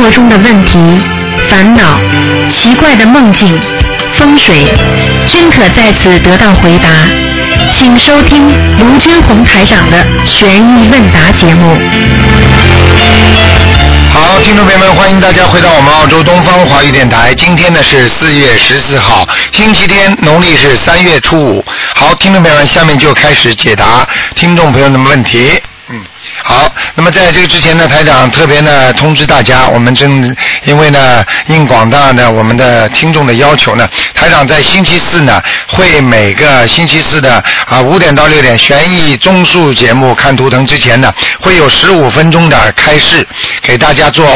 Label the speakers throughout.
Speaker 1: 生活中的问题、烦恼、奇怪的梦境、风水，均可在此得到回答。请收听卢军红台长的《悬疑问答》节目。
Speaker 2: 好，听众朋友们，欢迎大家回到我们澳洲东方华语电台。今天呢是四月十四号，星期天，农历是三月初五。好，听众朋友们，下面就开始解答听众朋友的问题。那么在这个之前呢，台长特别呢通知大家，我们正因为呢应广大呢我们的听众的要求呢，台长在星期四呢会每个星期四的啊五点到六点悬疑综述节目看图腾之前呢，会有十五分钟的开示，给大家做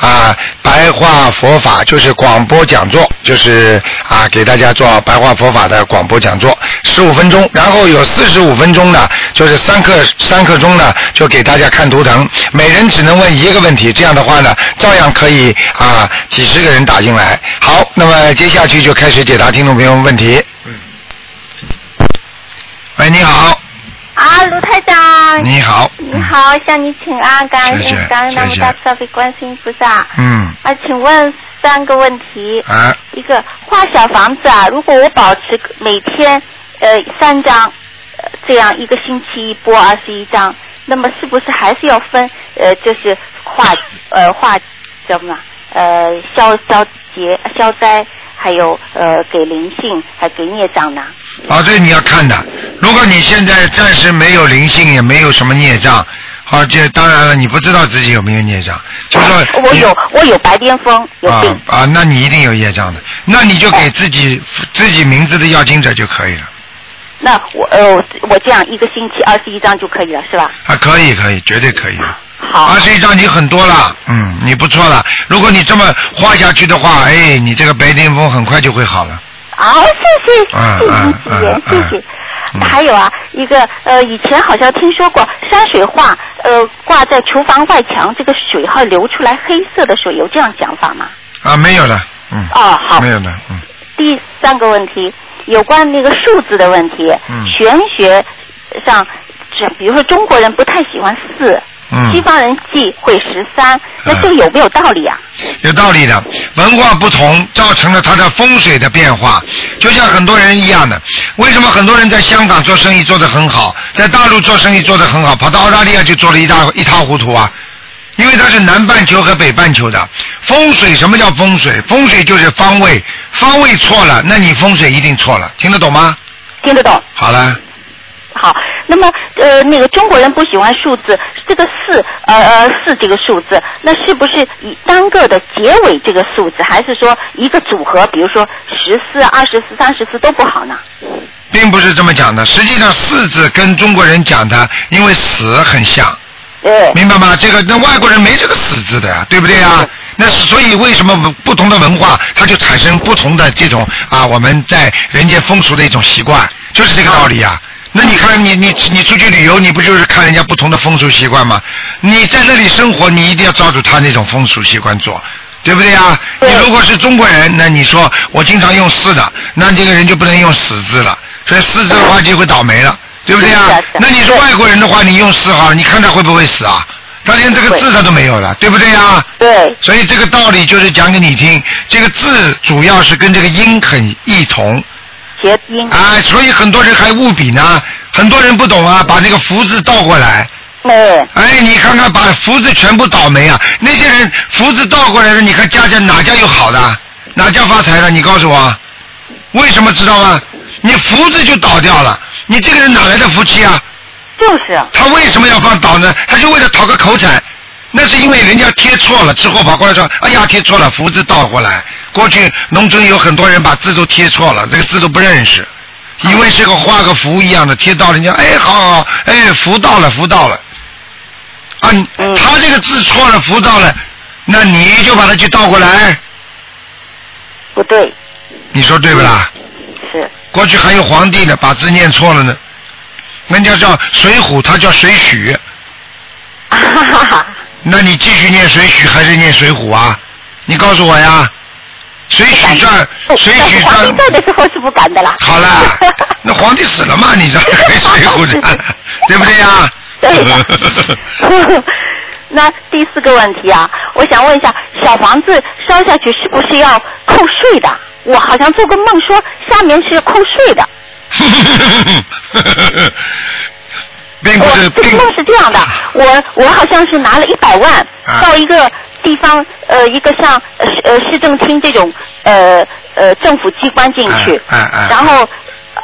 Speaker 2: 啊白话佛法，就是广播讲座，就是啊给大家做白话佛法的广播讲座，十五分钟，然后有四十五分钟呢，就是三刻三刻钟呢。就给大家看图腾，每人只能问一个问题，这样的话呢，照样可以啊，几十个人打进来。好，那么接下去就开始解答听众朋友们问题。嗯。喂，你好。
Speaker 3: 啊，卢台长。
Speaker 2: 你好。
Speaker 3: 你好，向你请安，感恩感恩南无大慈大悲观世音菩萨。
Speaker 2: 嗯。
Speaker 3: 啊，请问三个问题。
Speaker 2: 啊。
Speaker 3: 一个画小房子啊，如果我保持每天呃三张，这样一个星期一播二十一张。那么是不是还是要分呃，就是化呃化叫什么呃消消劫消灾，还有呃给灵性，还给孽障呢？
Speaker 2: 啊，这你要看的。如果你现在暂时没有灵性，也没有什么孽障，好，这当然了，你不知道自己有没有孽障，就是说
Speaker 3: 我有我有白癜风，有病
Speaker 2: 啊，那你一定有业障的，那你就给自己自己名字的要经者就可以了。
Speaker 3: 那我呃我这样一个星期二十一张就可以了是吧？
Speaker 2: 啊，可以可以，绝对可以。
Speaker 3: 好。
Speaker 2: 二十一张你很多了，嗯，你不错了。如果你这么画下去的话，哎，你这个白癜风很快就会好了。
Speaker 3: 好，谢谢，谢谢谢谢谢谢。还有啊，一个呃，以前好像听说过山水画，呃，挂在厨房外墙，这个水会流出来黑色的水，有这样讲法吗？
Speaker 2: 啊，没有了，嗯。
Speaker 3: 哦，好。
Speaker 2: 没有了，嗯。
Speaker 3: 第三个问题。有关那个数字的问题，玄学上，这比如说中国人不太喜欢四，嗯西方人忌讳十三，那这个有没有道理啊？
Speaker 2: 有道理的，文化不同造成了它的风水的变化，就像很多人一样的。为什么很多人在香港做生意做得很好，在大陆做生意做得很好，跑到澳大利亚就做了一大一塌糊涂啊？因为它是南半球和北半球的风水，什么叫风水？风水就是方位，方位错了，那你风水一定错了，听得懂吗？
Speaker 3: 听得懂。
Speaker 2: 好了。
Speaker 3: 好，那么呃，那个中国人不喜欢数字，这个四呃呃四这个数字，那是不是以单个的结尾这个数字，还是说一个组合？比如说十四、二十四、三十四都不好呢？
Speaker 2: 并不是这么讲的，实际上四字跟中国人讲的，因为死很像。明白吗？这个那外国人没这个死字的呀，对不对呀？那所以为什么不同的文化，它就产生不同的这种啊？我们在人间风俗的一种习惯，就是这个道理呀。那你看，你你你出去旅游，你不就是看人家不同的风俗习惯吗？你在那里生活，你一定要照着他那种风俗习惯做，对不对呀？你如果是中国人，那你说我经常用四的，那这个人就不能用死字了，所以死字的话就会倒霉了。对不对啊？那你是外国人的话，你用四号，你看他会不会死啊？他连这个字他都没有了，对不对呀？
Speaker 3: 对。
Speaker 2: 所以这个道理就是讲给你听，这个字主要是跟这个音很异同。
Speaker 3: 谐音。
Speaker 2: 啊，所以很多人还误笔呢，很多人不懂啊，把那个福字倒过来。
Speaker 3: 对。
Speaker 2: 哎，你看看，把福字全部倒霉啊！那些人福字倒过来的，你看家家哪家有好的，哪家发财的？你告诉我，为什么知道吗？你福字就倒掉了。你这个人哪来的福气啊？
Speaker 3: 就是。
Speaker 2: 他为什么要放倒呢？他就为了讨个口彩。那是因为人家贴错了，之后跑过来说：“哎呀，贴错了，福字倒过来。”过去农村有很多人把字都贴错了，这个字都不认识，以为是个画个符一样的贴到人家。哎，好好好，哎，福到了，福到了。啊，他这个字错了，福到了，那你就把它去倒过来。
Speaker 3: 不对。
Speaker 2: 你说对不啦？
Speaker 3: 是。
Speaker 2: 过去还有皇帝呢，把字念错了呢。人家叫水浒，他叫水许。
Speaker 3: 哈哈哈。
Speaker 2: 那你继续念水许还是念水浒啊？你告诉我呀。水浒传，水浒传。
Speaker 3: 皇帝在的时候是不敢的啦。
Speaker 2: 好了，那皇帝死了嘛？你这水浒传，对不对呀？
Speaker 3: 对。那第四个问题啊，我想问一下，小房子烧下去是不是要扣税的？我好像做个梦说下面是扣税的。我
Speaker 2: 并不是，并
Speaker 3: 这个梦是这样的，我我好像是拿了一百万
Speaker 2: 啊
Speaker 3: 到一个地方，呃，一个像呃市呃市政厅这种呃呃政府机关进去，然后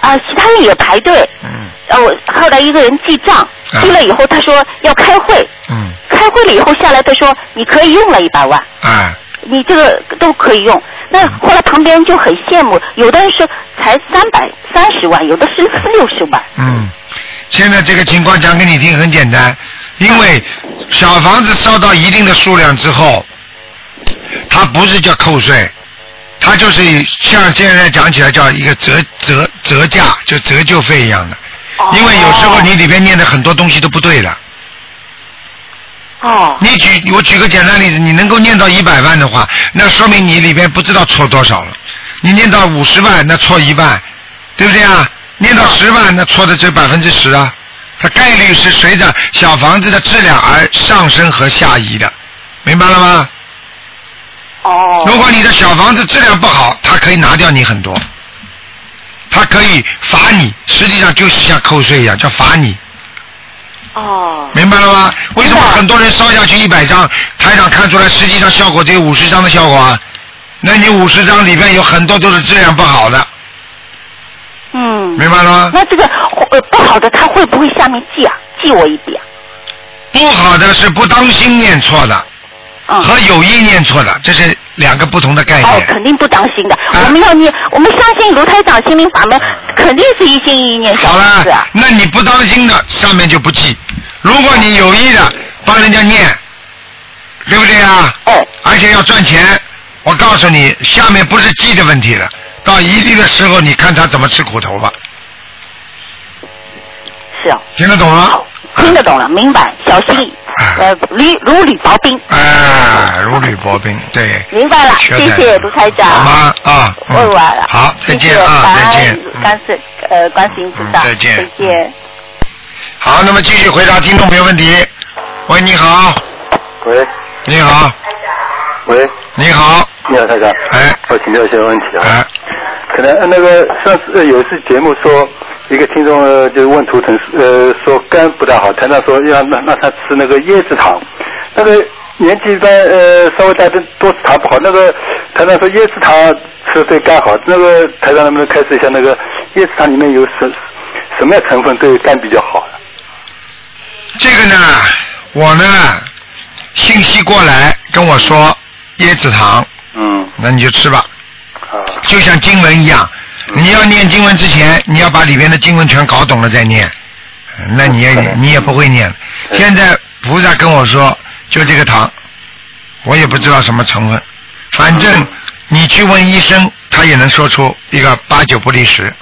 Speaker 3: 啊、其他人也排队，
Speaker 2: 嗯
Speaker 3: 然后来一个人记账，
Speaker 2: 啊
Speaker 3: 记了以后他说要开会，
Speaker 2: 嗯
Speaker 3: 开会了以后下来他说你可以用了一百万。
Speaker 2: 啊
Speaker 3: 你这个都可以用，那
Speaker 2: 嗯
Speaker 3: 后来旁边人就很羡慕，有的人说才三百三十万，有的是四六十万。
Speaker 2: 嗯，现在这个情况讲给你听很简单，因为小房子烧到一定的数量之后，它不是叫扣税，它就是像现在讲起来叫一个折折折价，就折旧费一样的。
Speaker 3: 哦
Speaker 2: 因为有时候你里边念的很多东西都不对的。
Speaker 3: 哦，
Speaker 2: 你举我举个简单例子，你能够念到一百万的话，那说明你里边不知道错多少了。你念到五十万，那错一万，对不对啊？念到十万，那错的只有百分之十啊。它概率是随着小房子的质量而上升和下移的，明白了吗？
Speaker 3: 哦，
Speaker 2: 如果你的小房子质量不好，它可以拿掉你很多，它可以罚你，实际上就是像扣税一样，叫罚你。
Speaker 3: 哦，
Speaker 2: 明白了吗？为什么很多人烧下去一百张，台长看出来实际上效果只有五十张的效果啊？那你五十张里面有很多都是质量不好的，
Speaker 3: 嗯，
Speaker 2: 明白了吗？
Speaker 3: 那这个呃不好的他会不会下面记啊？记我一笔啊？
Speaker 2: 不好的是不当心念错的，
Speaker 3: 嗯，
Speaker 2: 和有意念错的，这是两个不同的概念
Speaker 3: 哦，
Speaker 2: 念。
Speaker 3: 肯定不当心的。
Speaker 2: 啊
Speaker 3: 我们要念，我们相信卢台长心灵法门，肯定是一心一意念小
Speaker 2: 好了。，那你不当心的上面就不记，如果你有意的帮人家念，对不对啊？
Speaker 3: 哦，
Speaker 2: 而且要赚钱，我告诉你，下面不是记的问题了，到一定的时候，你看他怎么吃苦头吧。
Speaker 3: 是啊。
Speaker 2: 听得懂吗？，
Speaker 3: 听得懂了，明白，小心，
Speaker 2: 啊
Speaker 3: 呃，履如履薄冰。
Speaker 2: 哎，如履薄冰，对。
Speaker 3: 明白了，谢谢卢台长。
Speaker 2: 好吗？啊，嗯
Speaker 3: 问完了。
Speaker 2: 好，再见啊，再见。嗯
Speaker 3: 观世呃关世音菩萨。
Speaker 2: 嗯再见
Speaker 3: 再见。
Speaker 2: 好，那么继续回答听众朋友问题。喂，你好，
Speaker 4: 喂
Speaker 2: 你好，
Speaker 4: 喂，
Speaker 2: 你好，
Speaker 4: 你好，台长。
Speaker 2: 哎
Speaker 4: 我请教一些问题啊。
Speaker 2: 哎，
Speaker 4: 可能呃那个上次呃有一次节目说，一个听众呃就问图腾呃说肝不大好，团长说要让让他吃那个椰子糖，那个年纪一般呃稍微大点多吃糖不好，那个团长说椰子糖吃对肝好，那个台长能不能开始一下那个椰子糖里面有什什么样成分对肝比较好？
Speaker 2: 这个呢，我呢，信息过来跟我说椰子糖，
Speaker 4: 嗯。
Speaker 2: 那你就吃吧，
Speaker 4: 啊。
Speaker 2: 就像经文一样，
Speaker 4: 嗯
Speaker 2: 你要念经文之前，你要把里面的经文全搞懂了再念，呃那你也
Speaker 4: 嗯
Speaker 2: 你也不会念。
Speaker 4: 嗯
Speaker 2: 现在菩萨跟我说，就这个糖，我也不知道什么成分，反正
Speaker 4: 嗯
Speaker 2: 你去问医生，他也能说出一个八九不离十。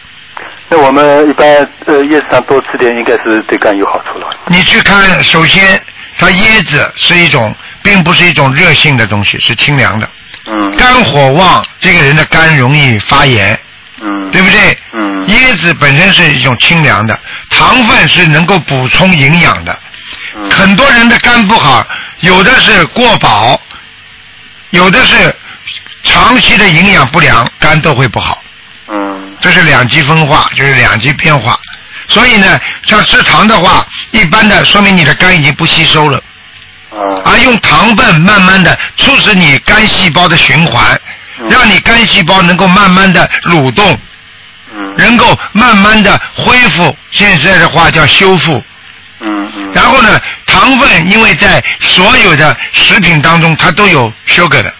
Speaker 4: 那我们一般呃叶子上多吃点，应该是对肝有好处了。
Speaker 2: 你去看，首先它椰子是一种，并不是一种热性的东西，是清凉的。
Speaker 4: 嗯
Speaker 2: 肝火旺，这个人的肝容易发炎，
Speaker 4: 嗯
Speaker 2: 对不对？
Speaker 4: 嗯
Speaker 2: 椰子本身是一种清凉的，糖分是能够补充营养的。
Speaker 4: 嗯
Speaker 2: 很多人的肝不好，有的是过饱，有的是长期的营养不良，肝都会不好。
Speaker 4: 嗯
Speaker 2: 这是两极分化，就是两极变化。所以呢，像吃糖的话，一般的说明你的肝已经不吸收了，
Speaker 4: 啊
Speaker 2: 而用糖分慢慢的促使你肝细胞的循环，
Speaker 4: 嗯
Speaker 2: 让你肝细胞能够慢慢的蠕动，
Speaker 4: 嗯
Speaker 2: 能够慢慢的恢复。现在的话叫修复。
Speaker 4: 嗯嗯
Speaker 2: 然后呢，糖分因为在所有的食品当中它都有 sugar 的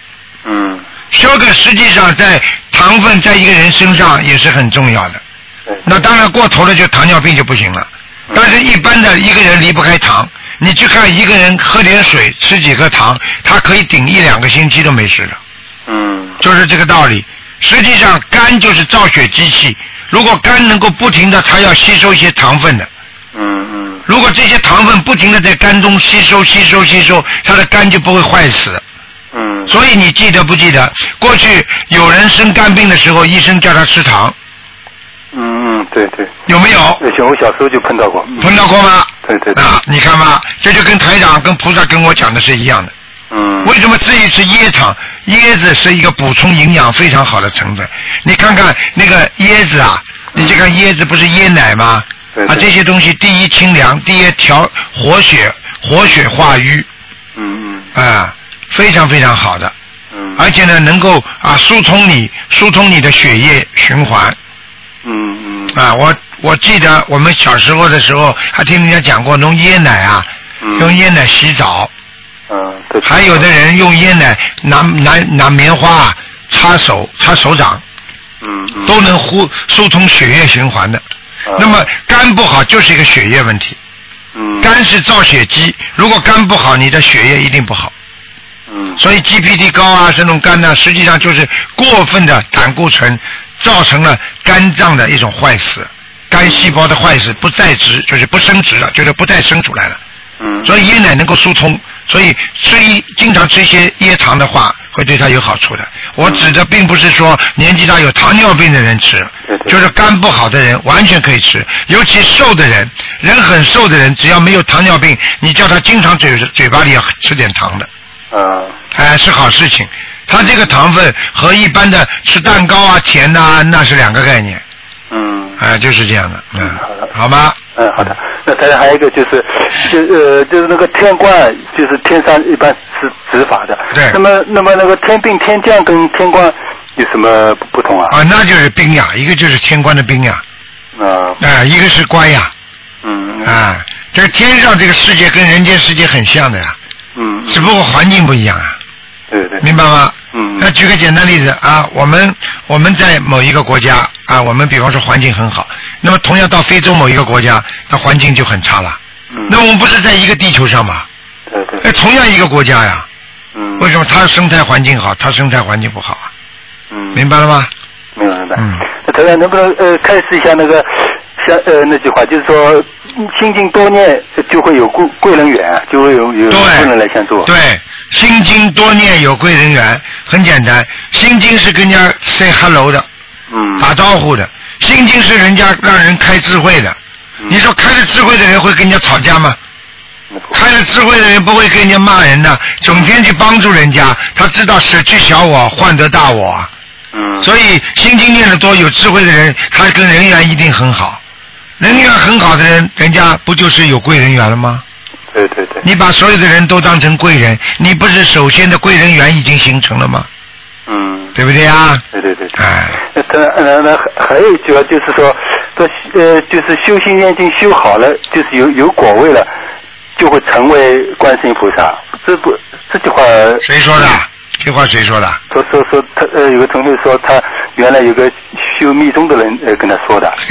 Speaker 4: 嗯
Speaker 2: ，sugar 实际上在糖分在一个人身上也是很重要的。
Speaker 4: 对
Speaker 2: 那当然过头了就糖尿病就不行了。但是一般的一个人离不开糖，你去看一个人喝点水，吃几颗糖，他可以顶一两个星期都没事的，
Speaker 4: 嗯
Speaker 2: 就是这个道理。实际上肝就是造血机器，如果肝能够不停的，它要吸收一些糖分的。
Speaker 4: 嗯嗯
Speaker 2: 如果这些糖分不停的在肝中吸收、吸收、吸收，它的肝就不会坏死。
Speaker 4: 嗯
Speaker 2: 所以你记得不记得？过去有人生肝病的时候，医生叫他吃糖，
Speaker 4: 嗯嗯对对，
Speaker 2: 有没有？
Speaker 4: 小时候就碰到过。嗯
Speaker 2: 碰到过吗？
Speaker 4: 对对对，
Speaker 2: 啊，你看吧，这就跟台长跟菩萨跟我讲的是一样的。
Speaker 4: 嗯，
Speaker 2: 为什么这一次椰糖？椰子是一个补充营养非常好的成分。你看看那个椰子啊，你去看椰子不是椰奶吗？啊，这些东西第一清凉，第二调活血，活血化瘀，
Speaker 4: 嗯嗯
Speaker 2: 啊，非常非常好的。
Speaker 4: 嗯，
Speaker 2: 而且呢，能够啊疏通你疏通你的血液循环
Speaker 4: 嗯嗯
Speaker 2: 啊。我我记得我们小时候的时候还听人家讲过，用椰奶啊，
Speaker 4: 嗯，
Speaker 2: 用椰奶洗澡，
Speaker 4: 嗯对，
Speaker 2: 还有的人用椰奶拿拿拿棉花擦手擦手掌，
Speaker 4: 嗯嗯。
Speaker 2: 都能呼疏通血液循环的。
Speaker 4: 啊。
Speaker 2: 那么肝不好就是一个血液问题，
Speaker 4: 嗯。
Speaker 2: 肝是造血机，如果肝不好，你的血液一定不好。
Speaker 4: 嗯。
Speaker 2: 所以 GPT 高啊，这种肝呢，实际上就是过分的胆固醇造成了肝脏的一种坏死，肝细胞的坏死不再殖，就是不生殖了，就是不再生出来了。
Speaker 4: 嗯，
Speaker 2: 所以椰奶能够疏通，所以吃一经常吃一些椰糖的话，会对他有好处的。我指的并不是说年纪大有糖尿病的人吃就是肝不好的人完全可以吃，尤其瘦的人，人很瘦的人，只要没有糖尿病，你叫他经常嘴嘴巴里要吃点糖的。
Speaker 4: 啊
Speaker 2: 哎，是好事情。它这个糖分和一般的吃蛋糕啊、甜啊、那是两个概念。
Speaker 4: 嗯
Speaker 2: 哎，就是这样的，嗯
Speaker 4: 好的，
Speaker 2: 好吗？
Speaker 4: 嗯好的，那当然还有一个就是，就呃就是那个天官，就是天上一般是执法的，
Speaker 2: 对。
Speaker 4: 那么那么那个天兵天将跟天官有什么不不同啊？
Speaker 2: 啊，那就是兵呀，一个就是天官的兵呀，
Speaker 4: 啊。
Speaker 2: 啊，一个是官呀，
Speaker 4: 嗯
Speaker 2: 啊，这个天上这个世界跟人间世界很像的呀，
Speaker 4: 嗯，
Speaker 2: 只不过环境不一样啊，
Speaker 4: 对对，
Speaker 2: 明白吗？
Speaker 4: 嗯
Speaker 2: 那举个简单例子啊，我们我们在某一个国家啊，我们比方说环境很好，那么同样到非洲某一个国家，那环境就很差了。
Speaker 4: 嗯
Speaker 2: 那我们不是在一个地球上吗？
Speaker 4: 对对
Speaker 2: 哎，同样一个国家呀，
Speaker 4: 嗯
Speaker 2: 为什么它生态环境好，它生态环境不好啊？
Speaker 4: 嗯
Speaker 2: 明白了吗？
Speaker 4: 明白明白。
Speaker 2: 嗯
Speaker 4: 那台长能不能呃开始一下那个像呃那句话，就是说心经多念就会有贵贵人缘啊，就会有有
Speaker 2: 对
Speaker 4: 贵人来相助。
Speaker 2: 对，心经多念有贵人缘，很简单。心经是跟人家 say hello 的，
Speaker 4: 嗯
Speaker 2: 打招呼的；心经是人家让人开智慧的。
Speaker 4: 嗯
Speaker 2: 你说开了智慧的人会跟人家吵架吗？
Speaker 4: 不
Speaker 2: 开了智慧的人不会跟人家骂人的，整天去帮助人家，他知道舍去小我，换得大我啊。
Speaker 4: 嗯
Speaker 2: 所以心经念得多，有智慧的人，他跟人缘一定很好。人缘很好的人，人家不就是有贵人缘了吗？
Speaker 4: 对对对。
Speaker 2: 你把所有的人都当成贵人，你不是首先的贵人缘已经形成了吗？
Speaker 4: 嗯，
Speaker 2: 对不对啊？
Speaker 4: 对对对。对
Speaker 2: 哎，
Speaker 4: 那他呃那还还有一句话就是说，说呃就是修心念经修好了，就是有有果位了，就会成为观世音菩萨。这不这句话
Speaker 2: 谁说的？这话谁说的？
Speaker 4: 说说说他呃有个同学说他原来有个修密宗的人呃跟他说的。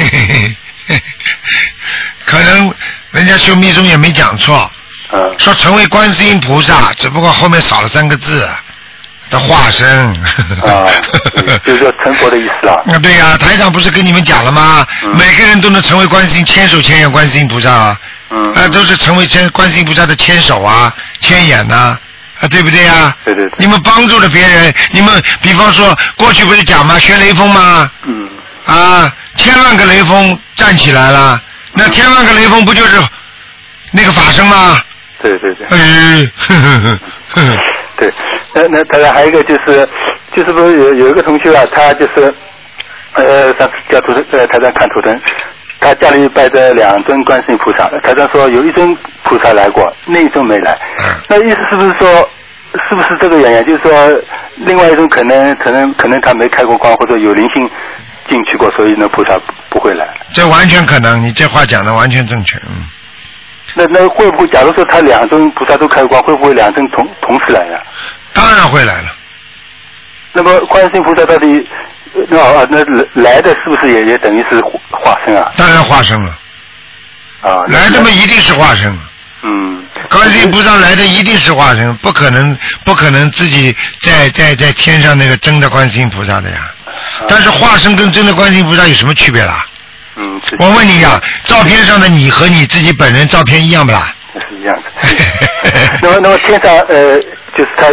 Speaker 2: 可能人家修密宗也没讲错，
Speaker 4: 嗯
Speaker 2: 说成为观世音菩萨，只不过后面少了三个字的化身。
Speaker 4: 啊，就是说成佛的意思了。
Speaker 2: 啊，对呀、台长不是跟你们讲了吗？
Speaker 4: 嗯
Speaker 2: 每个人都能成为观世音，千手千眼观世音菩萨啊，
Speaker 4: 嗯
Speaker 2: 啊，都是成为千观世音菩萨的千手啊、千眼呐、啊，对不对呀、
Speaker 4: 对对对
Speaker 2: 你们帮助了别人，你们比方说过去不是讲吗？学雷锋吗？
Speaker 4: 嗯
Speaker 2: 啊，千万个雷锋站起来了，那千万个雷锋不就是那个法身吗？
Speaker 4: 对对对。
Speaker 2: 哎，呵呵呵呵
Speaker 4: 对，那那当然还有一个就是，就是不是有有一个同学啊，他就是，呃，上次叫图腾，呃，台上看图腾，他家里拜着两尊观世音菩萨，台上说有一尊菩萨来过，那一尊没来
Speaker 2: 嗯，
Speaker 4: 那意思是不是说，是不是这个原因？就是说，另外一种可能可能可能他没开过光，或者有灵性进去过，所以那菩萨不不会来。
Speaker 2: 这完全可能，你这话讲的完全正确，嗯。
Speaker 4: 那那会不会，假如说他两尊菩萨都开光，会不会两尊同同时来呀、
Speaker 2: 当然会来了，
Speaker 4: 那么观世音菩萨到底呃那啊那来的是不是也也等于是化化身啊？
Speaker 2: 当然化身了，
Speaker 4: 啊，
Speaker 2: 来的嘛一定是化身。
Speaker 4: 嗯，
Speaker 2: 观世音菩萨来的一定是化身，不可能不可能自己在在在天上那个真的观世音菩萨的呀。但是化身跟真的观世音菩萨有什么区别啦？
Speaker 4: 嗯，
Speaker 2: 我问你呀，照片上的你和你自己本人照片一样不啦？
Speaker 4: 是一样的。那么那么现在呃就是他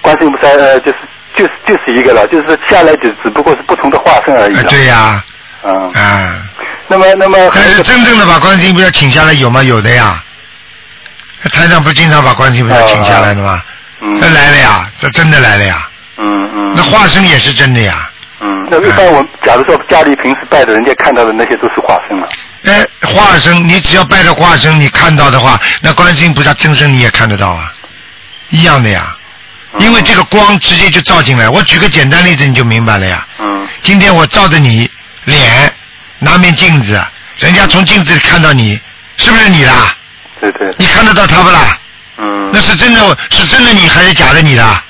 Speaker 4: 观世音菩萨呃就是就是就是一个了，就是下来就只不过是不同的化身而已
Speaker 2: 啊。对呀，
Speaker 4: 嗯，
Speaker 2: 啊，
Speaker 4: 那么那么还
Speaker 2: 但是真正的把观世音菩萨请下来有吗？有的呀。台长不是经常把观世音菩萨请下来的吗？
Speaker 4: 嗯
Speaker 2: 那来了呀，这真的来了呀。
Speaker 4: 嗯嗯
Speaker 2: 那化身也是真的呀。
Speaker 4: 嗯，那一般我假如说家里平时拜的人家看到的那些都是化身了。
Speaker 2: 哎，化身，你只要拜着化身，你看到的话，那观世音菩萨真身你也看得到啊，一样的呀。因为这个光直接就照进来。我举个简单例子你就明白了呀。
Speaker 4: 嗯
Speaker 2: 今天我照着你脸，拿面镜子，人家从镜子里看到你，是不是你啦？
Speaker 4: 对对，
Speaker 2: 你看得到他不啦？
Speaker 4: 嗯，
Speaker 2: 那是真的，是真的你还是假的你啦？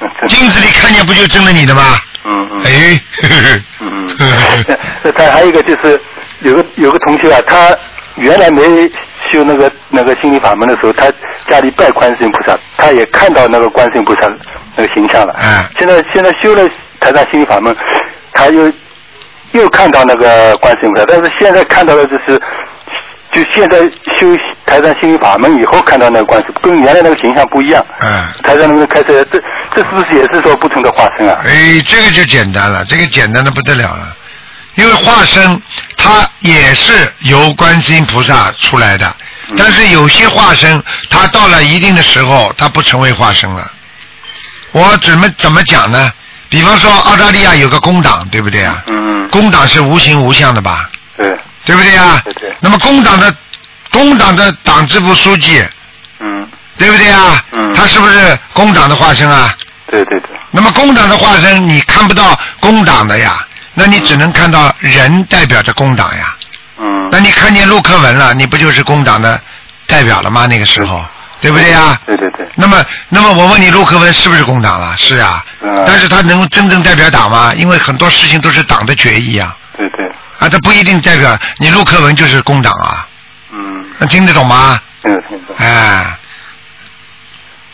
Speaker 2: 镜子里看见不就真的你的吗？
Speaker 4: 嗯嗯
Speaker 2: 哎，
Speaker 4: 嗯嗯，那 他还有一个就是有个有个同学啊，他原来没修那个那个心理法门的时候，他家里拜观世音菩萨，他也看到那个观世音菩萨那个形象了。
Speaker 2: 嗯
Speaker 4: 现在现在修了台上心理法门，他又又看到那个观世音菩萨，但是现在看到的就是。就现在修台上心灵法门以后看到那个观世，跟原来那个形象不一样。
Speaker 2: 嗯。
Speaker 4: 台上那个开始，这这是不是也是说不同的化身啊？
Speaker 2: 哎，这个就简单了，这个简单的不得了了，因为化身它也是由观世音菩萨出来的，
Speaker 4: 嗯
Speaker 2: 但是有些化身，它到了一定的时候，它不成为化身了。我怎么怎么讲呢？比方说澳大利亚有个工党，对不对啊？
Speaker 4: 嗯嗯，
Speaker 2: 工党是无形无相的吧？
Speaker 4: 对，
Speaker 2: 对不对呀？
Speaker 4: 对对
Speaker 2: 那么工党的工党的党支部书记，
Speaker 4: 嗯，
Speaker 2: 对不对啊？
Speaker 4: 嗯
Speaker 2: 他是不是工党的化身啊？
Speaker 4: 对对对，
Speaker 2: 那么工党的化身你看不到工党的呀，那你只能看到人代表着工党呀。
Speaker 4: 嗯，
Speaker 2: 那你看见陆克文了，你不就是工党的代表了吗？那个时候，对不对呀？
Speaker 4: 对对对，
Speaker 2: 那么，那么我问你，陆克文是不是工党了？是啊。
Speaker 4: 嗯
Speaker 2: 但是他能真正代表党吗？因为很多事情都是党的决议啊，
Speaker 4: 对对，
Speaker 2: 啊，他不一定代表你陆克文就是工党啊，
Speaker 4: 嗯，
Speaker 2: 那听得懂吗？
Speaker 4: 听得听得，
Speaker 2: 哎，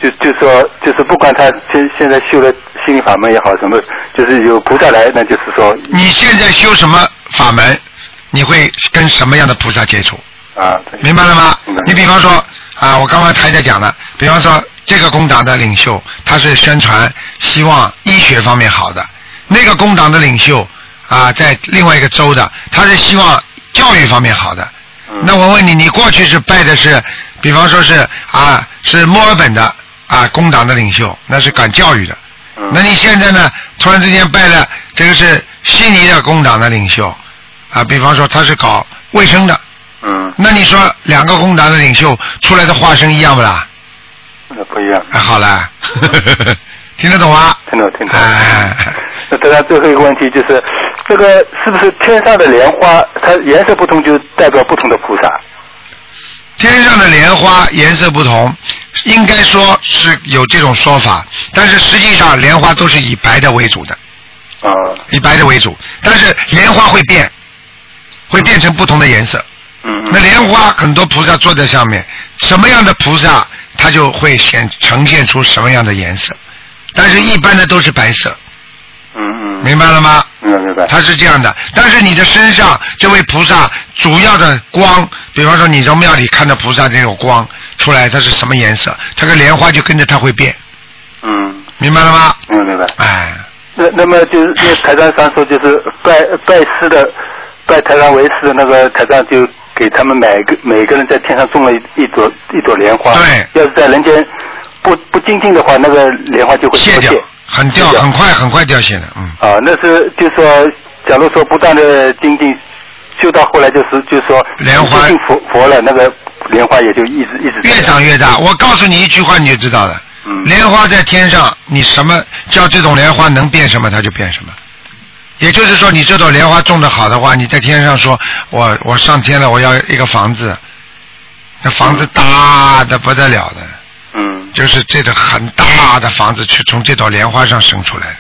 Speaker 4: 就就说就是不管他现现在修了心灵法门也好，什么就是有菩萨来，那就是说
Speaker 2: 你现在修什么法门，你会跟什么样的菩萨接触？
Speaker 4: 啊，
Speaker 2: 明白了吗？你比方说啊，我刚刚台在讲了，比方说这个工党的领袖，他是宣传希望医学方面好的；那个工党的领袖啊，在另外一个州的，他是希望教育方面好的。
Speaker 4: 嗯
Speaker 2: 那我问你，你过去是拜的是，比方说是啊，是墨尔本的啊工党的领袖，那是管教育的。
Speaker 4: 嗯
Speaker 2: 那你现在呢？突然之间拜了这个是悉尼的工党的领袖啊，比方说他是搞卫生的。
Speaker 4: 嗯，
Speaker 2: 那你说两个工党的领袖出来的化身一样不啦？
Speaker 4: 那不一样，
Speaker 2: 啊，好了，听得懂吗？
Speaker 4: 听懂听得懂。
Speaker 2: 哎，
Speaker 4: 那当然，最后一个问题就是，这个是不是天上的莲花，它颜色不同就代表不同的菩萨？
Speaker 2: 天上的莲花颜色不同，应该说是有这种说法，但是实际上莲花都是以白的为主的，
Speaker 4: 啊，
Speaker 2: 以白的为主，但是莲花会变，会变成不同的颜色。
Speaker 4: 嗯
Speaker 2: 那莲花很多菩萨坐在上面，什么样的菩萨，它就会显呈现出什么样的颜色，但是一般的都是白色，
Speaker 4: 嗯嗯，
Speaker 2: 明白了吗？
Speaker 4: 明白明白。
Speaker 2: 他是这样的，但是你的身上这位菩萨主要的光，比方说你从庙里看到菩萨这种光出来，它是什么颜色？它跟莲花就跟着它会变，
Speaker 4: 嗯，
Speaker 2: 明白了吗？
Speaker 4: 明白明白。
Speaker 2: 哎，
Speaker 4: 那那么就是那台上上说就是拜拜师的，拜台上为师的那个台上就给他们每个每个人在天上种了一一朵一朵莲花。
Speaker 2: 对
Speaker 4: 要是在人间不不精进的话，那个莲花就会
Speaker 2: 谢掉
Speaker 4: 脱，
Speaker 2: 很掉，很快很快掉线的，嗯。
Speaker 4: 啊，那是就说，假如说不断的精进，修到后来就是就说
Speaker 2: 莲花
Speaker 4: 信佛佛了，那个莲花也就一直一直
Speaker 2: 越长越大。我告诉你一句话，你就知道了。
Speaker 4: 嗯
Speaker 2: 莲花在天上，你什么叫这种莲花能变什么，它就变什么。也就是说，你这朵莲花种的好的话，你在天上说，我我上天了，我要一个房子，那房子大的不得了的，
Speaker 4: 嗯
Speaker 2: 就是这个很大的房子，去从这朵莲花上生出来的，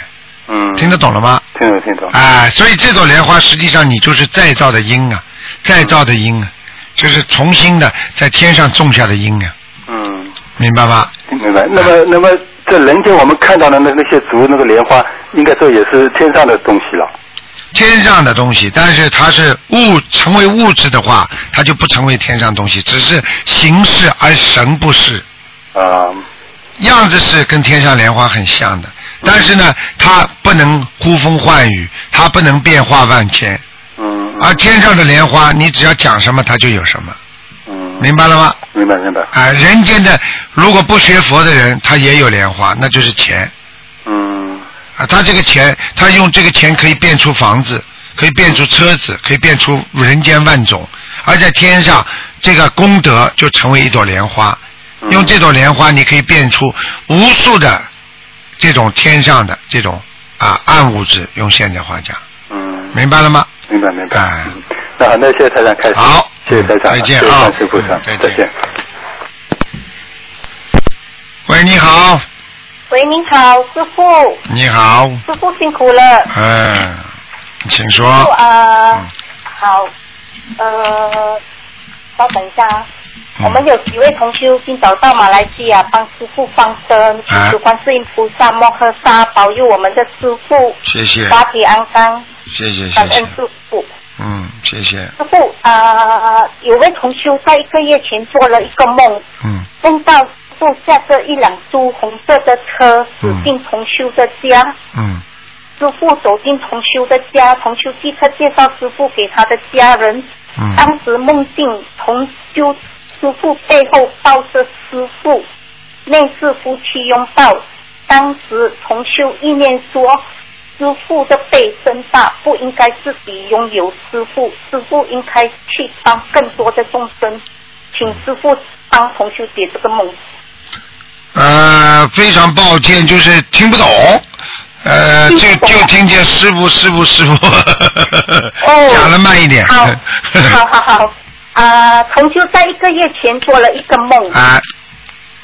Speaker 4: 嗯，
Speaker 2: 听得懂了吗？
Speaker 4: 听懂听懂。
Speaker 2: 哎，所以这朵莲花实际上你就是再造的因啊，再造的因啊，就是重新的在天上种下的因啊，
Speaker 4: 嗯，
Speaker 2: 明白吗？
Speaker 4: 明白。那么那么在人间我们看到的那那些竹那个莲花，应该说也是天上的东西了。
Speaker 2: 天上的东西，但是它是物成为物质的话，它就不成为天上东西，只是形式而神不是。
Speaker 4: 啊。
Speaker 2: 样子是跟天上莲花很像的，但是呢，它不能呼风唤雨，它不能变化万千。
Speaker 4: 嗯。
Speaker 2: 而天上的莲花，你只要讲什么，它就有什么，
Speaker 4: 嗯，
Speaker 2: 明白了吗？
Speaker 4: 明白明白，
Speaker 2: 啊，人间的如果不学佛的人，他也有莲花，那就是钱。
Speaker 4: 嗯。
Speaker 2: 啊。他这个钱，他用这个钱可以变出房子，可以变出车子，可以变出人间万种。而在天上，这个功德就成为一朵莲花，
Speaker 4: 嗯
Speaker 2: 用这朵莲花，你可以变出无数的这种天上的这种啊暗物质，用现代话讲，
Speaker 4: 嗯，
Speaker 2: 明白了吗？
Speaker 4: 明白明白。
Speaker 2: 哎
Speaker 4: 嗯那好，那谢谢台长开始。
Speaker 2: 好
Speaker 4: 谢谢台长，
Speaker 2: 再见
Speaker 4: 谢谢
Speaker 2: 啊
Speaker 4: 观世菩萨
Speaker 2: 嗯，再见。喂，你好，
Speaker 5: 喂，您好，师傅，
Speaker 2: 你好，
Speaker 5: 师傅辛苦了。
Speaker 2: 嗯，请说。
Speaker 5: 啊、
Speaker 2: 嗯
Speaker 5: 好，呃，稍等一下啊。
Speaker 2: 嗯。
Speaker 5: 我们有几位同修今早到马来西亚帮师傅放生，求观世音菩萨摩诃萨保佑我们的师傅
Speaker 2: 谢谢，
Speaker 5: 法体安康，
Speaker 2: 谢谢，
Speaker 5: 感恩
Speaker 2: 谢谢，
Speaker 5: 师傅。
Speaker 2: 嗯，谢谢，
Speaker 5: 师傅啊、有位同修在一个月前做了一个梦，
Speaker 2: 嗯。
Speaker 5: 梦到师傅驾着一辆朱红色的车驶进同修的家。
Speaker 2: 嗯。
Speaker 5: 师傅走进同修的家，同修立刻介绍师傅给他的家人。
Speaker 2: 嗯。
Speaker 5: 当时梦境同修师傅背后抱着师傅，类似夫妻拥抱。当时同修意念说，师傅的背真大，不应该自己拥有师傅，师傅应该去帮更多的众生。请师傅帮同修解这个梦。
Speaker 2: 呃，非常抱歉，就是听不懂，呃，就就听见师傅师傅师傅，
Speaker 5: 哦
Speaker 2: 讲的慢一点。
Speaker 5: 好，好 好好。啊、同修在一个月前做了一个梦，
Speaker 2: 啊，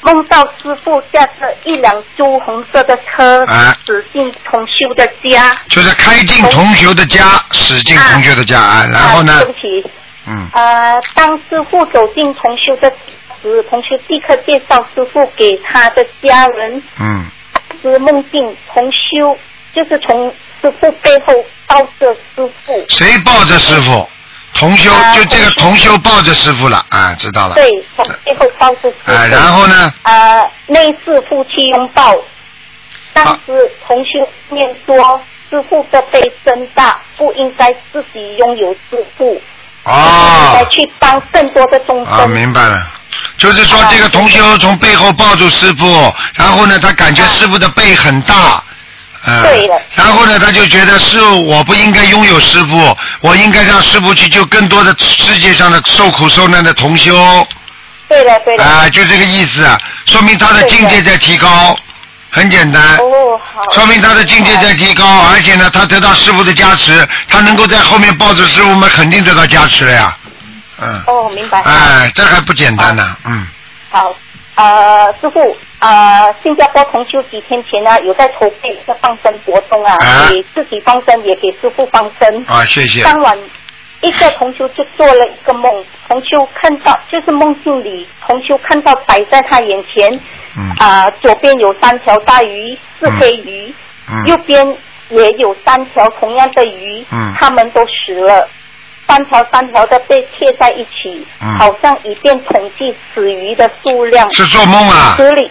Speaker 5: 梦到师傅驾着一辆朱红色的车
Speaker 2: 啊。
Speaker 5: 驶进同修的家。
Speaker 2: 就是开进同修的家，驶进同修的家啊，然后呢？
Speaker 5: 啊，对不起，
Speaker 2: 嗯。
Speaker 5: 啊，当师傅走进同修的时，同修立刻介绍师傅给他的家人。
Speaker 2: 嗯。
Speaker 5: 是梦境同修就是从师傅背后抱着师傅，
Speaker 2: 谁抱着师傅？同修
Speaker 5: 啊
Speaker 2: 就这个同
Speaker 5: 同
Speaker 2: 修抱着师傅了啊，知道了。
Speaker 5: 对，从背后抱住师傅。
Speaker 2: 啊，然后呢？
Speaker 5: 呃，类似夫妻拥抱。当时同修念说，师傅的背真大，不应该自己拥有师傅，应
Speaker 2: 哦
Speaker 5: 该去帮更多的众生。
Speaker 2: 啊，明白了。就是说
Speaker 5: 啊，
Speaker 2: 这个同修从背后抱住师傅，然后呢，他感觉
Speaker 5: 啊
Speaker 2: 师傅的背很大，嗯，
Speaker 5: 对的
Speaker 2: 然后呢，他就觉得是我不应该拥有师傅，我应该让师傅去救更多的世界上的受苦受难的同修，
Speaker 5: 对的对的。
Speaker 2: 啊，就这个意思，说明他的境界在提高，很简单。
Speaker 5: 哦，好。
Speaker 2: 说明他的境界在提高，而且呢，他得到师傅的加持，他能够在后面抱着师傅们，肯定得到加持了呀。嗯。
Speaker 5: 哦，明白。
Speaker 2: 哎，这还不简单呢，嗯。
Speaker 5: 好，呃，师傅，呃，新加坡同修几天前呢，有在筹备一个放生活动啊，
Speaker 2: 啊
Speaker 5: 给自己放生，也给师傅放生。
Speaker 2: 啊，谢谢。
Speaker 5: 当晚，一个同修就做了一个梦，同修看到就是梦境里，同修看到摆在他眼前，
Speaker 2: 嗯
Speaker 5: 啊、左边有三条大鱼，是黑鱼，
Speaker 2: 嗯
Speaker 5: 右边也有三条同样的鱼，
Speaker 2: 嗯
Speaker 5: 它们都死了，三条三条的被贴在一起，
Speaker 2: 嗯
Speaker 5: 好像以便统计死鱼的数量。
Speaker 2: 是做梦啊？
Speaker 5: 池里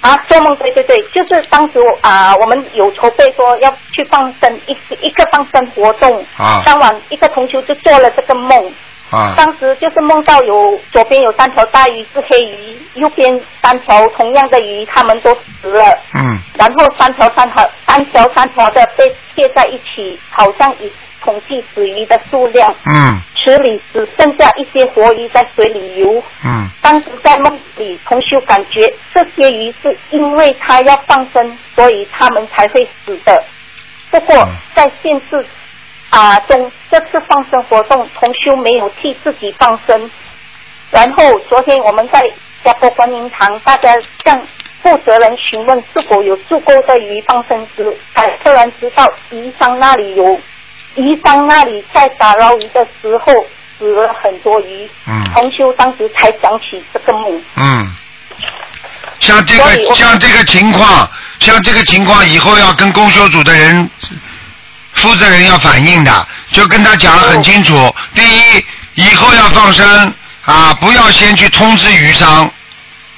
Speaker 5: 啊，做梦，对对对，就是当时我啊、我们有筹备说要去放生一一个放生活动，
Speaker 2: 啊。
Speaker 5: 当晚一个同学就做了这个梦，
Speaker 2: 啊。
Speaker 5: 当时就是梦到有左边有三条大鱼是黑鱼，右边三条同样的鱼，他们都死了，
Speaker 2: 嗯。
Speaker 5: 然后三条三条三条三条的被贴在一起，好像以统计死鱼的数量，
Speaker 2: 嗯
Speaker 5: 池里只剩下一些活鱼在水里游。
Speaker 2: 嗯
Speaker 5: 当时在梦里，同修感觉这些鱼是因为他要放生，所以他们才会死的。不过
Speaker 2: 嗯
Speaker 5: 在现实啊、中，这次放生活动，同修没有替自己放生。然后昨天我们在加坡观音堂，大家向负责人询问是否有足够的鱼放生时，才突然知道鱼商那里有，鱼商那里在打捞鱼的时候死了很多鱼。
Speaker 2: 嗯
Speaker 5: 同修当时才想起这个梦。
Speaker 2: 嗯，像这个像这个情况，像这个情况以后要跟公修组的人负责人要反映的，就跟他讲很清楚。
Speaker 5: 哦
Speaker 2: 第一，以后要放生啊，不要先去通知鱼商，